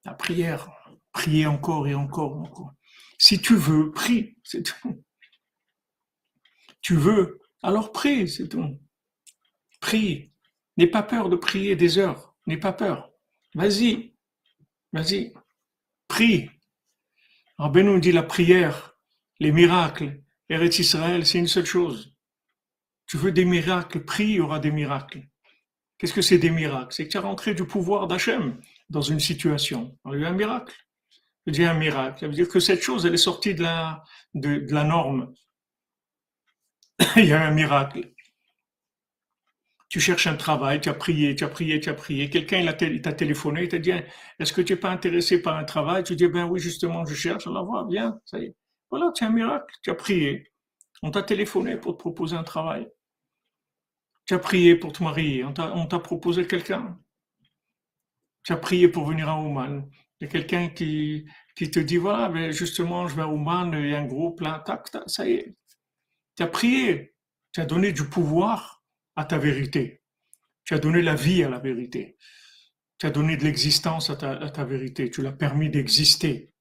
La prière. Prier encore et encore, encore. Si tu veux, prie, c'est tout. Tu veux, alors prie, c'est tout. Prie. N'aie pas peur de prier des heures. N'aie pas peur. Vas-y, vas-y, prie. Nous dit la prière, les miracles, Eretz Israël, c'est une seule chose. Tu veux des miracles, prie, il y aura des miracles. Qu'est-ce que c'est des miracles? C'est que tu as rentré du pouvoir d'Hachem dans une situation. Il y a un miracle. Je dis un miracle. Ça veut dire que cette chose, elle est sortie de la, norme. il y a un miracle tu cherches un travail, tu as prié, tu as prié, tu as prié, quelqu'un il t'a téléphoné, il t'a dit est-ce que tu n'es pas intéressé par un travail? Tu dis ben oui justement je cherche, alors voilà, bien, ça y est. Voilà, c'est un miracle, tu as prié. On t'a téléphoné pour te proposer un travail. Tu as prié pour te marier, on t'a proposé quelqu'un. Tu as prié pour venir à Ouman. Il y a quelqu'un qui, te dit voilà, ben justement je vais à Ouman, il y a un groupe là, tac, tac, ça y est. Tu as prié, tu as donné du pouvoir à ta vérité. Tu as donné la vie à la vérité. Tu as donné de l'existence à ta, vérité. Tu l'as permis d'exister.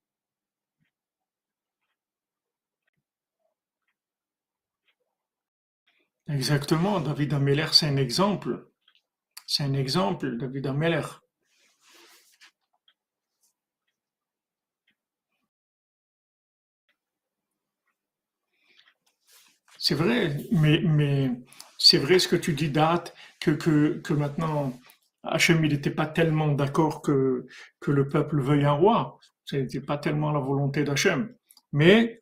Exactement, David Ameller, c'est un exemple. C'est un exemple, David Ameller. C'est vrai, mais, c'est vrai ce que tu dis, date, que maintenant, Hachem, il n'était pas tellement d'accord que, que le peuple veuille un roi. Ce n'était pas tellement la volonté d'Hachem. Mais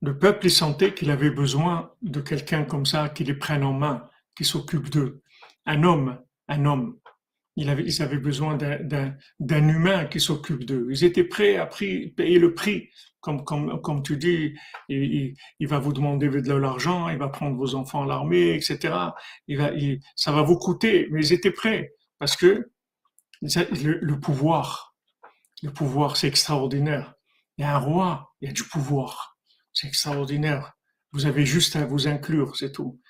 le peuple, sentait qu'il avait besoin de quelqu'un comme ça qui les prenne en main, qui s'occupe d'eux. Un homme, un homme. ils avaient, besoin d'un humain qui s'occupe d'eux. Ils étaient prêts à payer le prix. Comme, tu dis, il, va vous demander de l'argent, il va prendre vos enfants à l'armée, etc. Ça va vous coûter, mais ils étaient prêts parce que le, pouvoir, le pouvoir, c'est extraordinaire. Il y a un roi, il y a du pouvoir. C'est extraordinaire. Vous avez juste à vous inclure, c'est tout.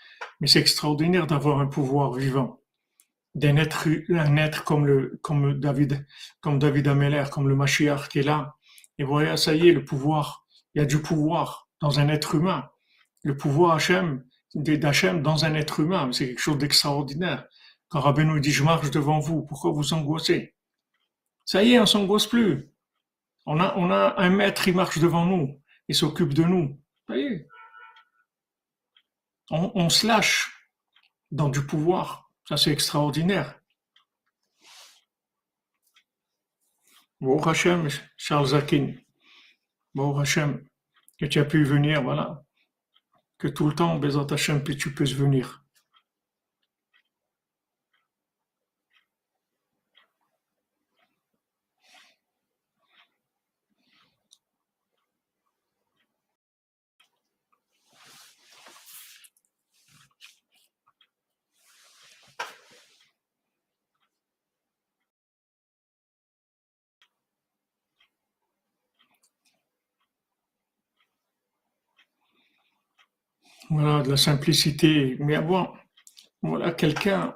Mais c'est extraordinaire d'avoir un pouvoir vivant d'un un être comme David, comme David Ameller, comme le Mashiach qui est là. Et voilà, ça y est, le pouvoir. Il y a du pouvoir dans un être humain. Le pouvoir Hachem, d'Hachem dans un être humain, c'est quelque chose d'extraordinaire. Quand Rabbi nous dit, je marche devant vous, pourquoi vous angoissez? Ça y est, on s'angoisse plus. On a, on a un maître, qui marche devant nous, il s'occupe de nous. On, se lâche dans du pouvoir. Ça, c'est extraordinaire. Bon Hachem, Charles Zakin. Bon Hachem, que tu as pu venir, voilà. Que tout le temps, Bézat Hachem, tu puisses venir. Voilà, de la simplicité. Mais avoir, voilà, quelqu'un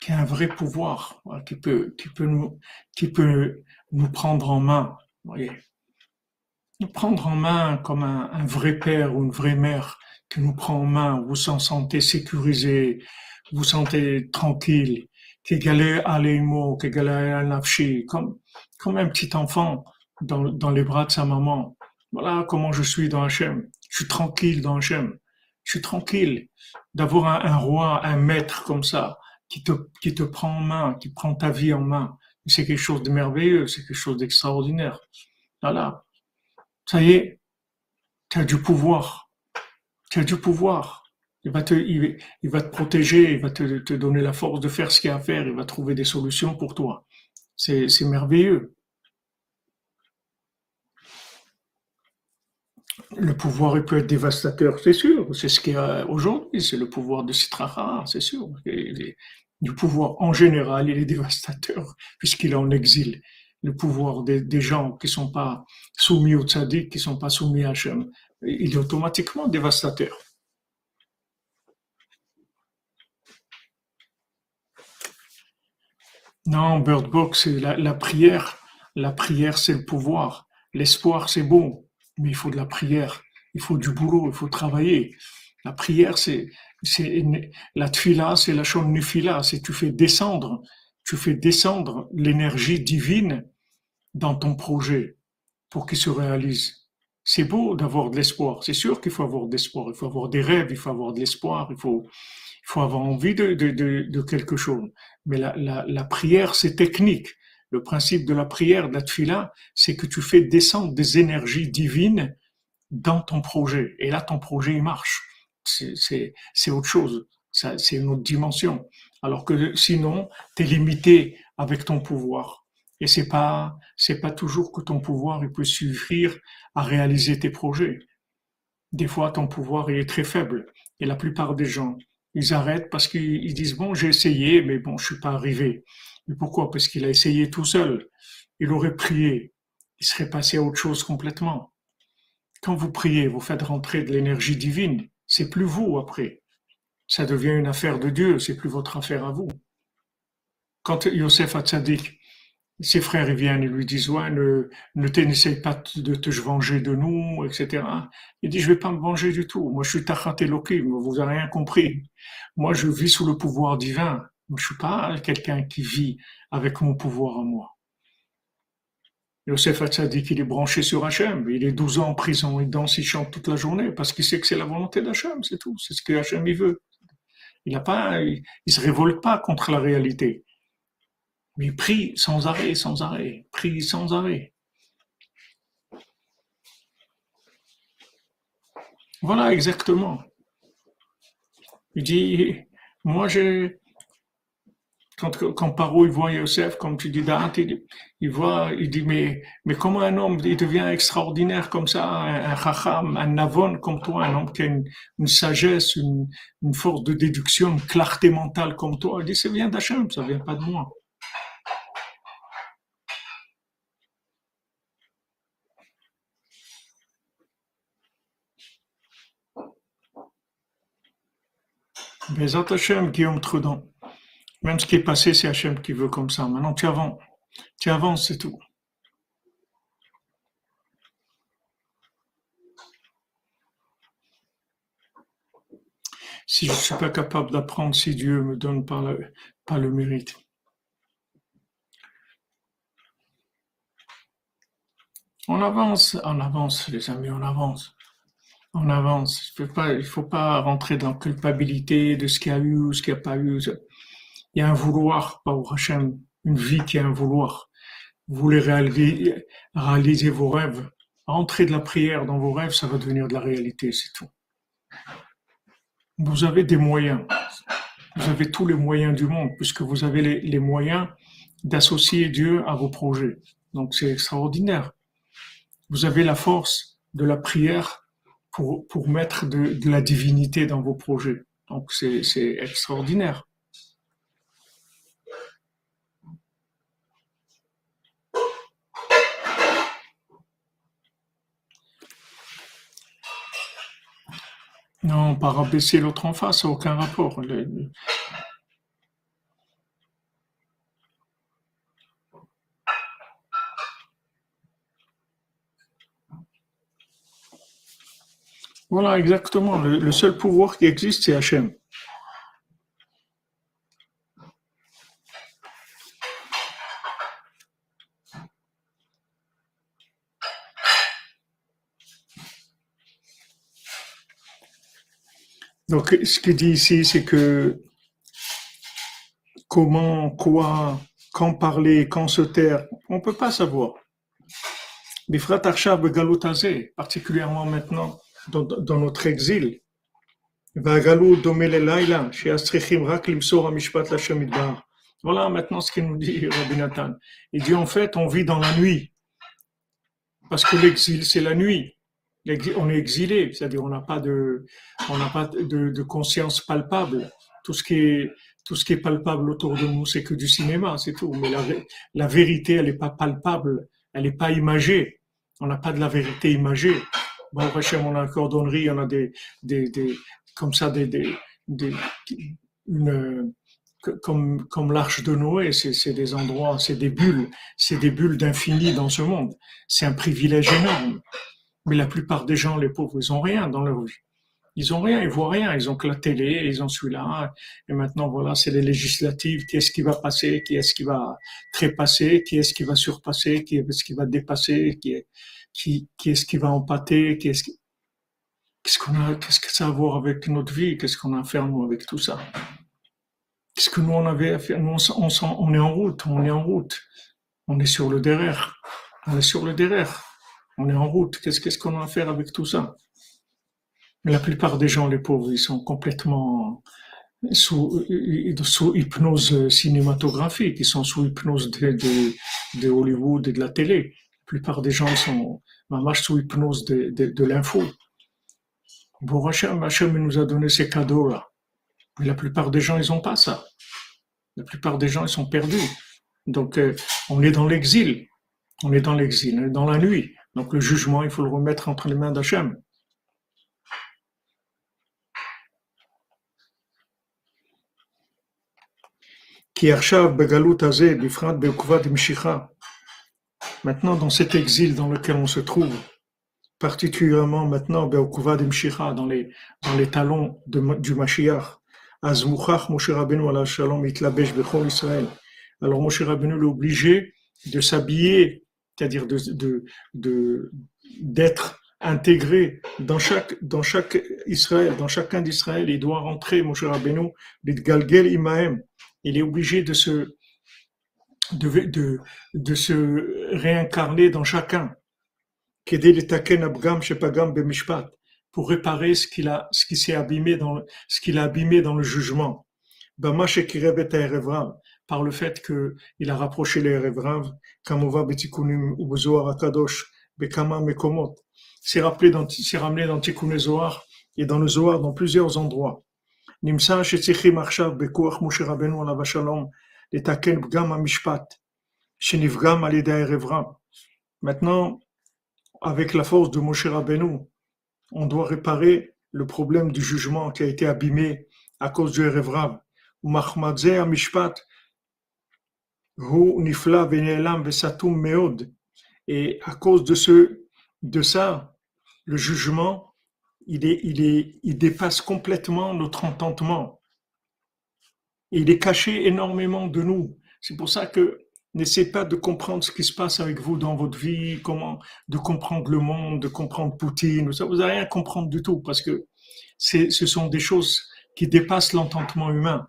qui a un vrai pouvoir, qui peut, qui peut nous, qui peut nous prendre en main, voyez. Nous prendre en main comme un, vrai père ou une vraie mère qui nous prend en main, vous vous sentez sécurisé, vous vous sentez tranquille, qui galère à l'émo, qui galère à nafshi, comme, comme un petit enfant dans, dans les bras de sa maman. Voilà comment je suis dans Hachem. Je suis tranquille dans Hachem je suis tranquille d'avoir un, roi, un maître comme ça, qui te, qui te prend en main, qui prend ta vie en main. C'est quelque chose de merveilleux, c'est quelque chose d'extraordinaire. Voilà. Ça y est, tu as du pouvoir. Tu as du pouvoir. Il va te, il, va te protéger, il va te, te donner la force de faire ce qu'il y a à faire, il va trouver des solutions pour toi. C'est merveilleux. Le pouvoir peut être dévastateur, c'est sûr. C'est ce qu'il y a aujourd'hui, c'est le pouvoir de Citraha, c'est sûr. du pouvoir en général, il est dévastateur puisqu'il est en exil. Le pouvoir des, gens qui sont pas soumis au tzaddik, qui sont pas soumis à Hachem, il est automatiquement dévastateur. Non, Bird Box, c'est la, la prière. La prière, c'est le pouvoir. L'espoir, c'est bon mais il faut de la prière, il faut du boulot, il faut travailler. La prière, c'est, la tfila, c'est la chambre nufila, c'est tu fais descendre, tu fais descendre l'énergie divine dans ton projet pour qu'il se réalise. C'est beau d'avoir de l'espoir. C'est sûr qu'il faut avoir de l'espoir. Il faut avoir des rêves, il faut avoir de l'espoir, il faut, il faut avoir envie de, de, de, de quelque chose. Mais la, la, la prière, c'est technique. Le principe de la prière, de c'est que tu fais descendre des énergies divines dans ton projet. Et là, ton projet, marche. C'est autre chose. C'est une autre dimension. Alors que sinon, tu es limité avec ton pouvoir. Et c'est pas, pas toujours que ton pouvoir, peut suffire à réaliser tes projets. Des fois, ton pouvoir, est très faible. Et la plupart des gens, ils arrêtent parce qu'ils disent, bon, j'ai essayé, mais bon, je suis pas arrivé. Et pourquoi? Parce qu'il a essayé tout seul. Il aurait prié. Il serait passé à autre chose complètement. Quand vous priez, vous faites rentrer de l'énergie divine. C'est plus vous après. Ça devient une affaire de Dieu. C'est plus votre affaire à vous. Quand Yosef Hatzadik, ses frères viennent et lui disent ouais, ne, ne pas de te venger de nous, etc. Il dit je vais pas me venger du tout. Moi je suis Tachat vous avez rien compris. Moi je vis sous le pouvoir divin. Je ne suis pas quelqu'un qui vit avec mon pouvoir à moi. Yosef dit qu'il est branché sur Hachem. Il est 12 ans en prison, il danse, il chante toute la journée parce qu'il sait que c'est la volonté d'Hachem, c'est tout. C'est ce que Hachem veut. Il ne il, se révolte pas contre la réalité. Mais il prie sans arrêt, sans arrêt, prie sans arrêt. Voilà exactement. Il dit, moi j'ai, Quand, Paro, il voit Yosef, comme tu dis, il, voit, il dit, mais, mais comment un homme, il devient extraordinaire comme ça, un, chacham, un navon comme toi, un homme qui a une, sagesse, une, une, force de déduction, une clarté mentale comme toi. Il dit, ça vient d'Hachem, ça vient pas de moi. Bezat Hachem, Guillaume Trudon. Même ce qui est passé, c'est Hachem qui veut comme ça. Maintenant, tu avances. Tu avances, c'est tout. Si je ne suis pas capable d'apprendre, si Dieu me donne pas le, pas le mérite. On avance, on avance, les amis, on avance. On avance. Il ne faut pas rentrer dans la culpabilité de ce qu'il y a eu ou ce qu'il n'y a pas eu. Il y a un vouloir, pas au Hachem, une vie qui a un vouloir. Vous voulez réaliser, vos rêves. Entrer de la prière dans vos rêves, ça va devenir de la réalité, c'est tout. Vous avez des moyens. Vous avez tous les moyens du monde, puisque vous avez les, les moyens d'associer Dieu à vos projets. Donc c'est extraordinaire. Vous avez la force de la prière pour, pour mettre de, de, la divinité dans vos projets. Donc c'est extraordinaire. Non, pas rabaisser l'autre en face, aucun rapport. Voilà, exactement. Le, seul pouvoir qui existe, c'est Hachem. Donc, ce qu'il dit ici, c'est que comment, quoi, quand parler, quand se taire, on ne peut pas savoir. Mais frère particulièrement maintenant, dans, notre exil. Voilà maintenant ce qu'il nous dit Rabbi Nathan. Il dit en fait, on vit dans la nuit. Parce que l'exil, c'est la nuit. On est exilé, c'est-à-dire on n'a pas de, on n'a pas de, conscience palpable. Tout ce qui est, tout ce qui est palpable autour de nous, c'est que du cinéma, c'est tout. Mais la, vérité, elle n'est pas palpable, elle n'est pas imagée. On n'a pas de la vérité imagée. Bon, on a un cordonnerie, on a des, des, des comme ça, des, des, des une, comme, comme l'arche de Noé, c'est des endroits, c'est des bulles, c'est des bulles d'infini dans ce monde. C'est un privilège énorme. Mais la plupart des gens, les pauvres, ils ont rien dans leur vie. Ils ont rien, ils voient rien. Ils ont que la télé, ils ont celui-là. Et maintenant, voilà, c'est les législatives. Qui est-ce qui va passer? Qui est-ce qui va trépasser? Qui est-ce qui va surpasser? Qui est-ce qui va dépasser? Qui est, qui, est-ce qui va empâter, qu'est-ce qu'on a, qu'est-ce que ça a à voir avec notre vie, qu'est-ce qu'on a à faire nous avec tout ça? Qu'est-ce que nous on avait à faire? Nous on, est en route, on est en route, on est sur le derrière, on est sur le derrière, on est en route. Qu'est-ce qu'on a à faire avec tout ça? La plupart des gens, les pauvres, ils sont complètement sous, hypnose cinématographique, ils sont sous hypnose de, Hollywood et de la télé plupart des gens sont marche sous hypnose de, l'info. Bon, Hachem, Hachem nous a donné ces cadeaux-là. Mais la plupart des gens, ils n'ont pas ça. La plupart des gens, ils sont perdus. Donc, euh, on est dans l'exil. On est dans l'exil, dans la nuit. Donc, le jugement, il faut le remettre entre les mains d'Hachem. Maintenant, dans cet exil dans lequel on se trouve, particulièrement maintenant dans les, dans les talons de, du Mashiach, alors Moshe Rabbeinu est obligé de s'habiller, c'est-à-dire de, de, de, d'être intégré dans chaque, dans chaque Israël, dans chacun d'Israël, il doit rentrer, Moshe Rabbeinu, il est obligé de se, de, de, de se réincarner dans chacun. Pour réparer ce qu'il a, ce qui s'est abîmé dans, ce qu'il a abîmé dans le jugement. Par le fait qu'il a rapproché les Revrav, Kamova Betikunim Ubezoar Akadosh, Bekama Mekomot. C'est rappelé dans, c'est ramené dans Tikkun Zohar et dans le Zohar dans plusieurs endroits. Nimsa Shetzichim Arshav Bekuach Moshe Rabbeinu Alav Shalom, Letaken Bgam Mishpat, Shenivgam Alidei Revrav. Maintenant, avec la force de Moshe Rabbeinu, on doit réparer le problème du jugement qui a été abîmé à cause du Erevrav. Et à cause de ce, de ça, le jugement, il est, il est, il dépasse complètement notre entendement. il est caché énormément de nous. C'est pour ça que N'essayez pas de comprendre ce qui se passe avec vous dans votre vie, comment de comprendre le monde, de comprendre Poutine, ça, vous n'allez rien comprendre du tout parce que ce sont des choses qui dépassent l'entendement humain.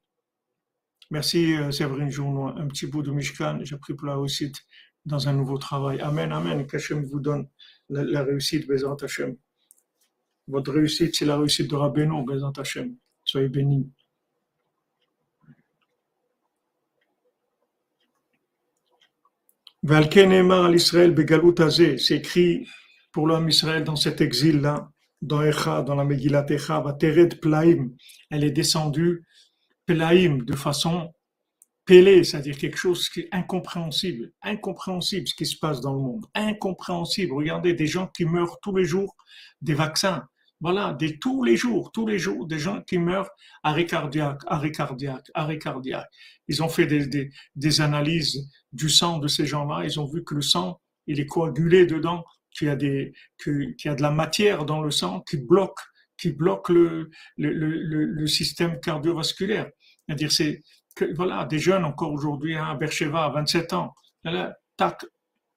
Merci euh, Séverine Journois. Un petit bout de Mishkan, j'ai pris pour la réussite dans un nouveau travail. Amen, Amen. Qu'Hachem vous donne la, réussite, Bézant Hachem. Votre réussite, c'est la réussite de Rabbeinu, Bézant Hachem. Soyez bénis. c'est écrit pour l'homme Israël dans cet exil-là, dans Echa, dans la Megillat Echa, Plaim, elle est descendue Plaim de façon pélée, c'est-à-dire quelque chose qui est incompréhensible, incompréhensible ce qui se passe dans le monde, incompréhensible. Regardez des gens qui meurent tous les jours des vaccins, voilà, des, tous les jours, tous les jours, des gens qui meurent arrêt cardiaque, arrêt cardiaque, arrêt cardiaque. Ils ont fait des, des, analyses du sang de ces gens-là. Ils ont vu que le sang, il est coagulé dedans, qu'il y a des, qu'il y a de la matière dans le sang qui bloque, qui bloque le, système cardiovasculaire. C'est-à-dire, c'est, voilà, des jeunes encore aujourd'hui, hein, à Bercheva, à 27 ans, là, tac,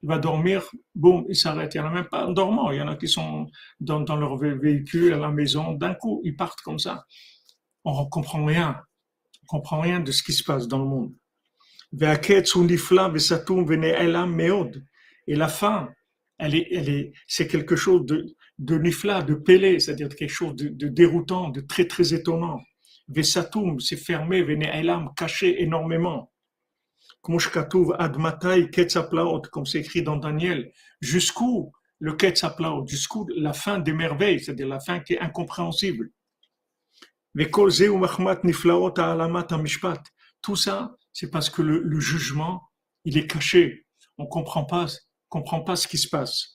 il va dormir, boum, il s'arrête. Il n'y en a même pas en dormant. Il y en a qui sont dans, leur véhicule, à la maison, d'un coup, ils partent comme ça. On ne comprend rien. On comprend rien de ce qui se passe dans le monde. Et la est, c'est quelque chose de, de nifla, de pélé, c'est-à-dire quelque chose de, déroutant, de très très étonnant. Vesatoum, c'est fermé, vene elam, caché énormément comme c'est écrit dans Daniel, jusqu'où le Ketzaplaot, jusqu'où la fin des merveilles, c'est-à-dire la fin qui est incompréhensible. Tout ça, c'est parce que le, jugement, il est caché. On comprend pas, comprend pas ce qui se passe.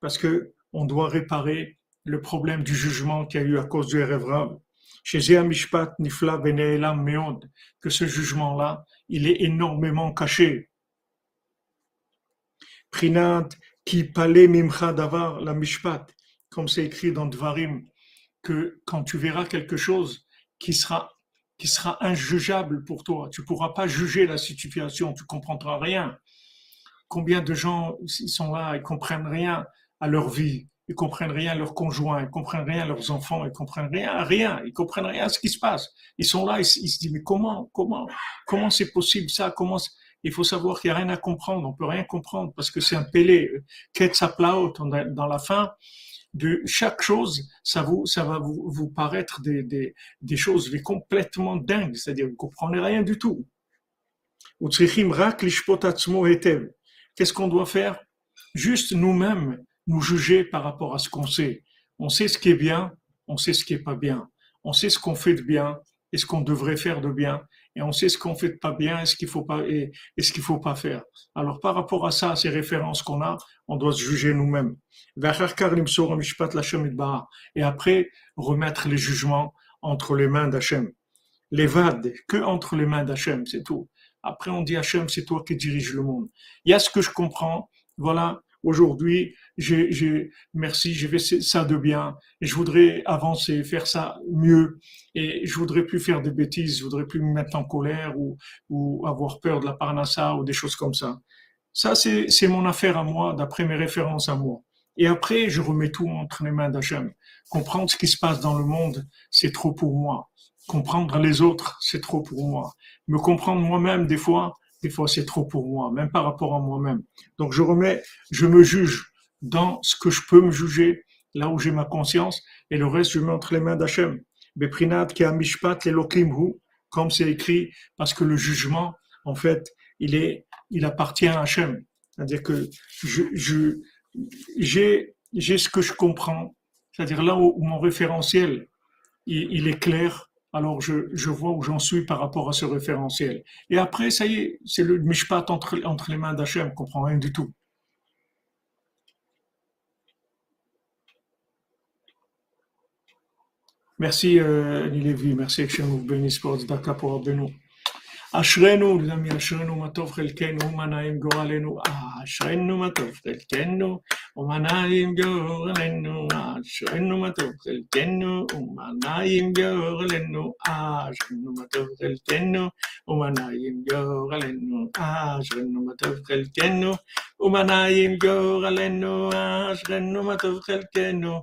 Parce que on doit réparer le problème du jugement qu'il y a eu à cause du Erevrav que ce jugement-là, il est énormément caché. Prinat qui palait mimcha davar la mishpat, comme c'est écrit dans Dvarim, que quand tu verras quelque chose qui sera qui sera injugeable pour toi, tu pourras pas juger la situation, tu comprendras rien. Combien de gens ils sont là, ils comprennent rien à leur vie, ils comprennent rien à leurs conjoints, ils comprennent rien à leurs enfants, ils comprennent rien à rien, ils comprennent rien à ce qui se passe. Ils sont là, ils, se disent mais comment, comment, comment c'est possible ça? Comment Il faut savoir qu'il n'y a rien à comprendre, on peut rien comprendre parce que c'est un pélé. Ketzaplaot dans la fin de chaque chose, ça vous, ça va vous, vous paraître des, des, des choses complètement dingues, c'est-à-dire vous comprenez rien du tout. Qu'est-ce qu'on doit faire? Juste nous-mêmes nous juger par rapport à ce qu'on sait. On sait ce qui est bien, on sait ce qui est pas bien. On sait ce qu'on fait de bien et ce qu'on devrait faire de bien. Et on sait ce qu'on fait de pas bien et ce qu'il faut pas, et, ce qu'il faut pas faire. Alors, par rapport à ça, à ces références qu'on a, on doit se juger nous-mêmes. Et après, remettre les jugements entre les mains d'Hachem. L'évade, que entre les mains d'Hachem, c'est tout. Après, on dit Hachem, c'est toi qui diriges le monde. Il y a ce que je comprends, voilà, aujourd'hui, j'ai, merci, j'ai fait ça de bien, et je voudrais avancer, faire ça mieux, et je voudrais plus faire des bêtises, je voudrais plus me mettre en colère ou, ou avoir peur de la parnassa ou des choses comme ça. Ça, c'est, mon affaire à moi, d'après mes références à moi. Et après, je remets tout entre les mains d'Hachem. Comprendre ce qui se passe dans le monde, c'est trop pour moi. Comprendre les autres, c'est trop pour moi. Me comprendre moi-même, des fois, des fois c'est trop pour moi, même par rapport à moi-même. Donc je remets, je me juge dans ce que je peux me juger, là où j'ai ma conscience, et le reste, je mets entre les mains d'Hachem. Beprinat ki amishpat hu, comme c'est écrit, parce que le jugement, en fait, il est, il appartient à Hachem. C'est-à-dire que je, je, j'ai, ce que je comprends. C'est-à-dire là où, mon référentiel, il, est clair, alors je, je vois où j'en suis par rapport à ce référentiel. Et après, ça y est, c'est le mishpat entre, entre les mains d'Hachem, ne comprend rien du tout. Merci, euh, merci bénisse pour Daka pour nous. אשרינו, למי אשרינו מה טוב חלקנו, ומה נעים גורלנו, אשרינו מה טוב חלקנו, ומה נעים גורלנו, אשרינו מה טוב חלקנו, ומה נעים גורלנו, אשרינו מה טוב חלקנו, ומה נעים גורלנו, אשרינו מה טוב חלקנו, ומה נעים גורלנו, אשרינו מה טוב חלקנו,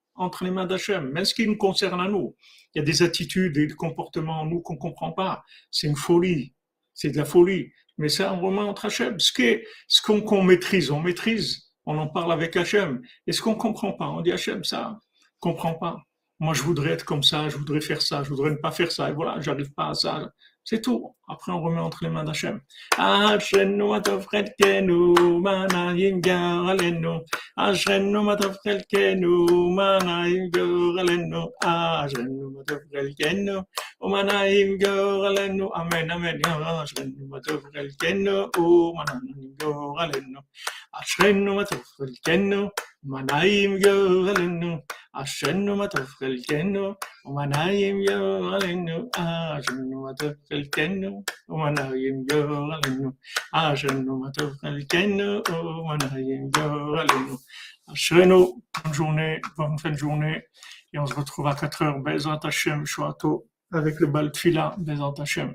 entre les mains d'Hachem, même ce qui nous concerne à nous. Il y a des attitudes et des comportements en nous qu'on ne comprend pas. C'est une folie. C'est de la folie. Mais ça, on remet entre Hachem. Ce qu'on maîtrise, on maîtrise. On en parle avec Hachem. Et ce qu'on ne comprend pas, on dit Hachem, ça, comprend pas. Moi, je voudrais être comme ça, je voudrais faire ça, je voudrais ne pas faire ça. Et voilà, j'arrive pas à ça. C'est tout. Après, on remet entre les mains d'Hachem. Ashrenu matov chelkenu, manayim garalenu. Ashrenu matov chelkenu, manayim garalenu. Ashrenu matov chelkenu, manayim garalenu. Amen, amen. Ashrenu matov chelkenu, manayim garalenu. Ashrenu matov chelkenu, manayim garalenu. Ashrenu matov chelkenu, manayim garalenu. Ashrenu matov חלקנו ומנהים גורלנו. אשרנו מה טוב חלקנו ומנהים גורלנו. אשרנו, bonne journée, bonne fin de journée, et on se retrouve à 4 heures, Bezat Hashem, Shuato, avec le bal Tfila, Bezat Hashem.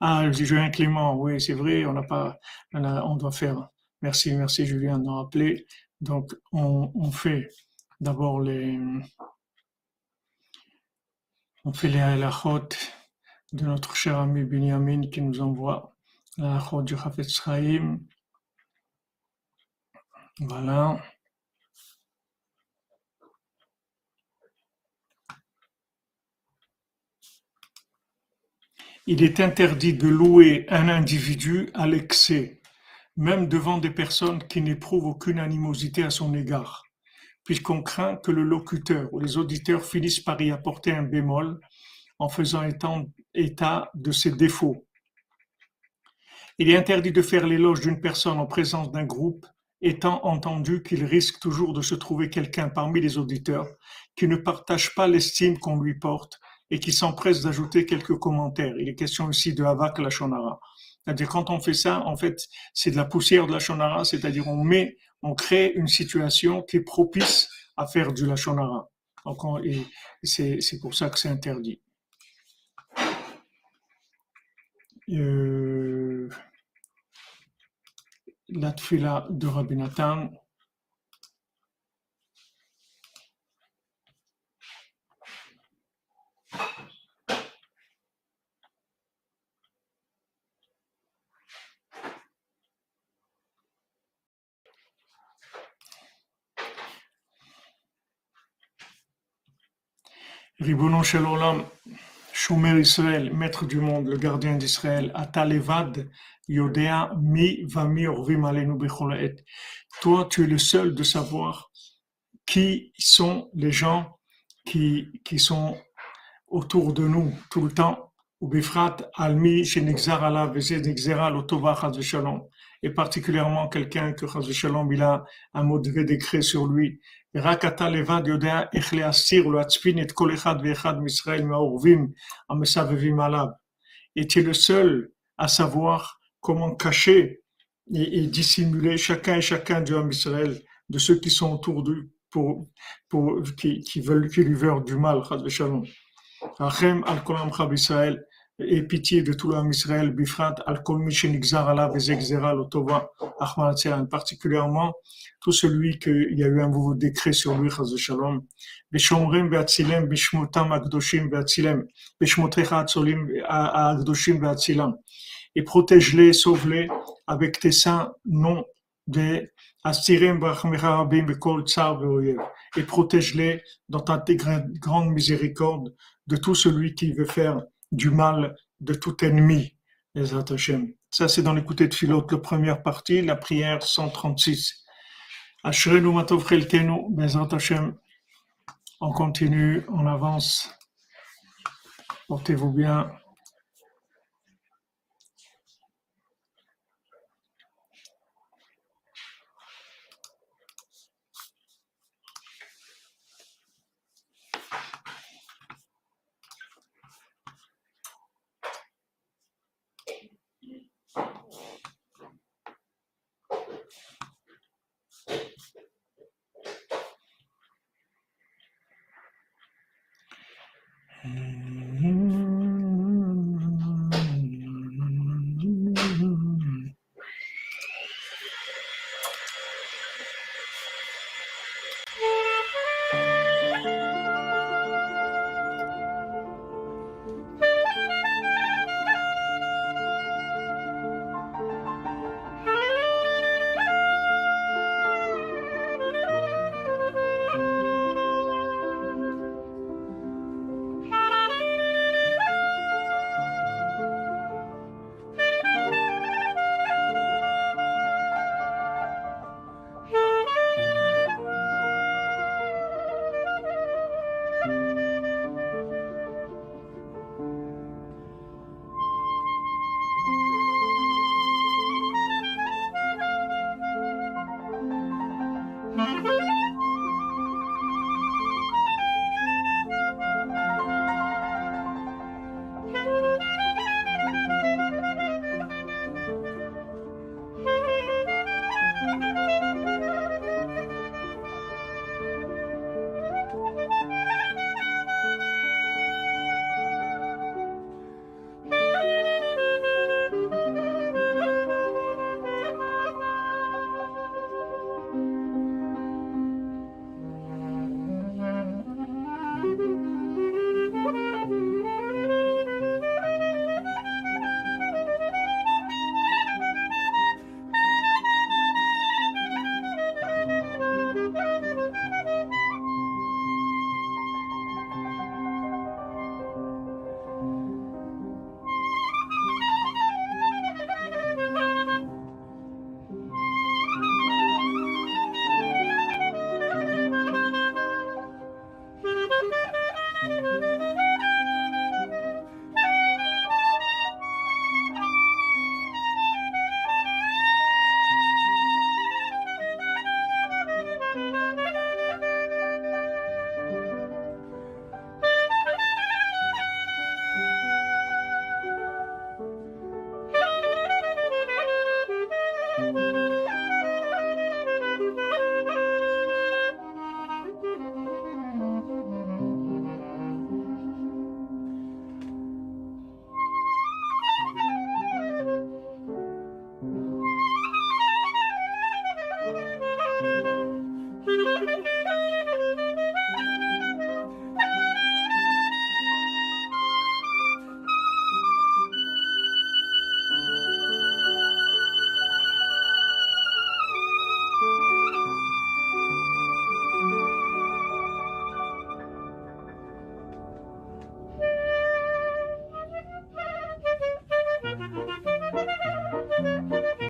Ah, je dis Julien Clément, oui, c'est vrai, on n'a pas, on, a, on, doit faire. Merci, merci Julien de nous rappeler. Donc, on, fait d'abord les, on fait les halachot de notre cher ami Binyamin qui nous envoie la route du Hafez Chaim. Voilà. Il est interdit de louer un individu à l'excès, même devant des personnes qui n'éprouvent aucune animosité à son égard, puisqu'on craint que le locuteur ou les auditeurs finissent par y apporter un bémol en faisant état de ses défauts. Il est interdit de faire l'éloge d'une personne en présence d'un groupe, étant entendu qu'il risque toujours de se trouver quelqu'un parmi les auditeurs qui ne partage pas l'estime qu'on lui porte et qui s'empresse d'ajouter quelques commentaires. Il est question ici de Havak la Shonara. C'est-à-dire quand on fait ça, en fait, c'est de la poussière de la Shonara, c'est-à-dire on met, on crée une situation qui est propice à faire du Lachonara. Donc, c'est pour ça que c'est interdit. Euh, la tfila de Rabbi Nathan. Ribonon Shel Shomer Israël, maître du monde, le gardien d'Israël, Atalevad, Yodea, Mi, Vami, Orvim, Alenu. Toi, tu es le seul de savoir qui sont les gens qui, qui sont autour de nous tout le temps. Almi. Et particulièrement quelqu'un que Shalom, il a un mauvais décret sur lui. רק אתה לבד יודע איך להסיר ולהצפין את כל אחד ואחד מישראל מהאורבים המסבבים עליו. Et tu es le seul à savoir comment cacher et, et dissimuler chacun et chacun du homme Israël, de ceux qui sont autour de pour, pour, qui, qui veulent, qui lui veulent du mal, chad shalom. Rachem al kolam chab Israël, et pitié de tout l'homme Israël, bifrat al kol mi shenigzar alav ezegzera lotova achman particulièrement tout celui qu'il y a eu un nouveau décret sur lui, chaz shalom. Beshomrim ve'atzilem, bishmotam akdoshim ve'atzilem, bishmotecha atzolim akdoshim ve'atzilam. Et protège-les, sauve-les avec tes saints noms de Astirem brachmecha rabim bekol tsar ve'oyev. Et protège-les dans ta grande miséricorde de tout celui qui veut faire du mal, de tout ennemi. Ça, c'est dans l'écouté de Philote, la première partie, la prière 136. Ashrenu Matov Chelkenu, Bezrat Hashem. On continue, on avance. Portez-vous bien.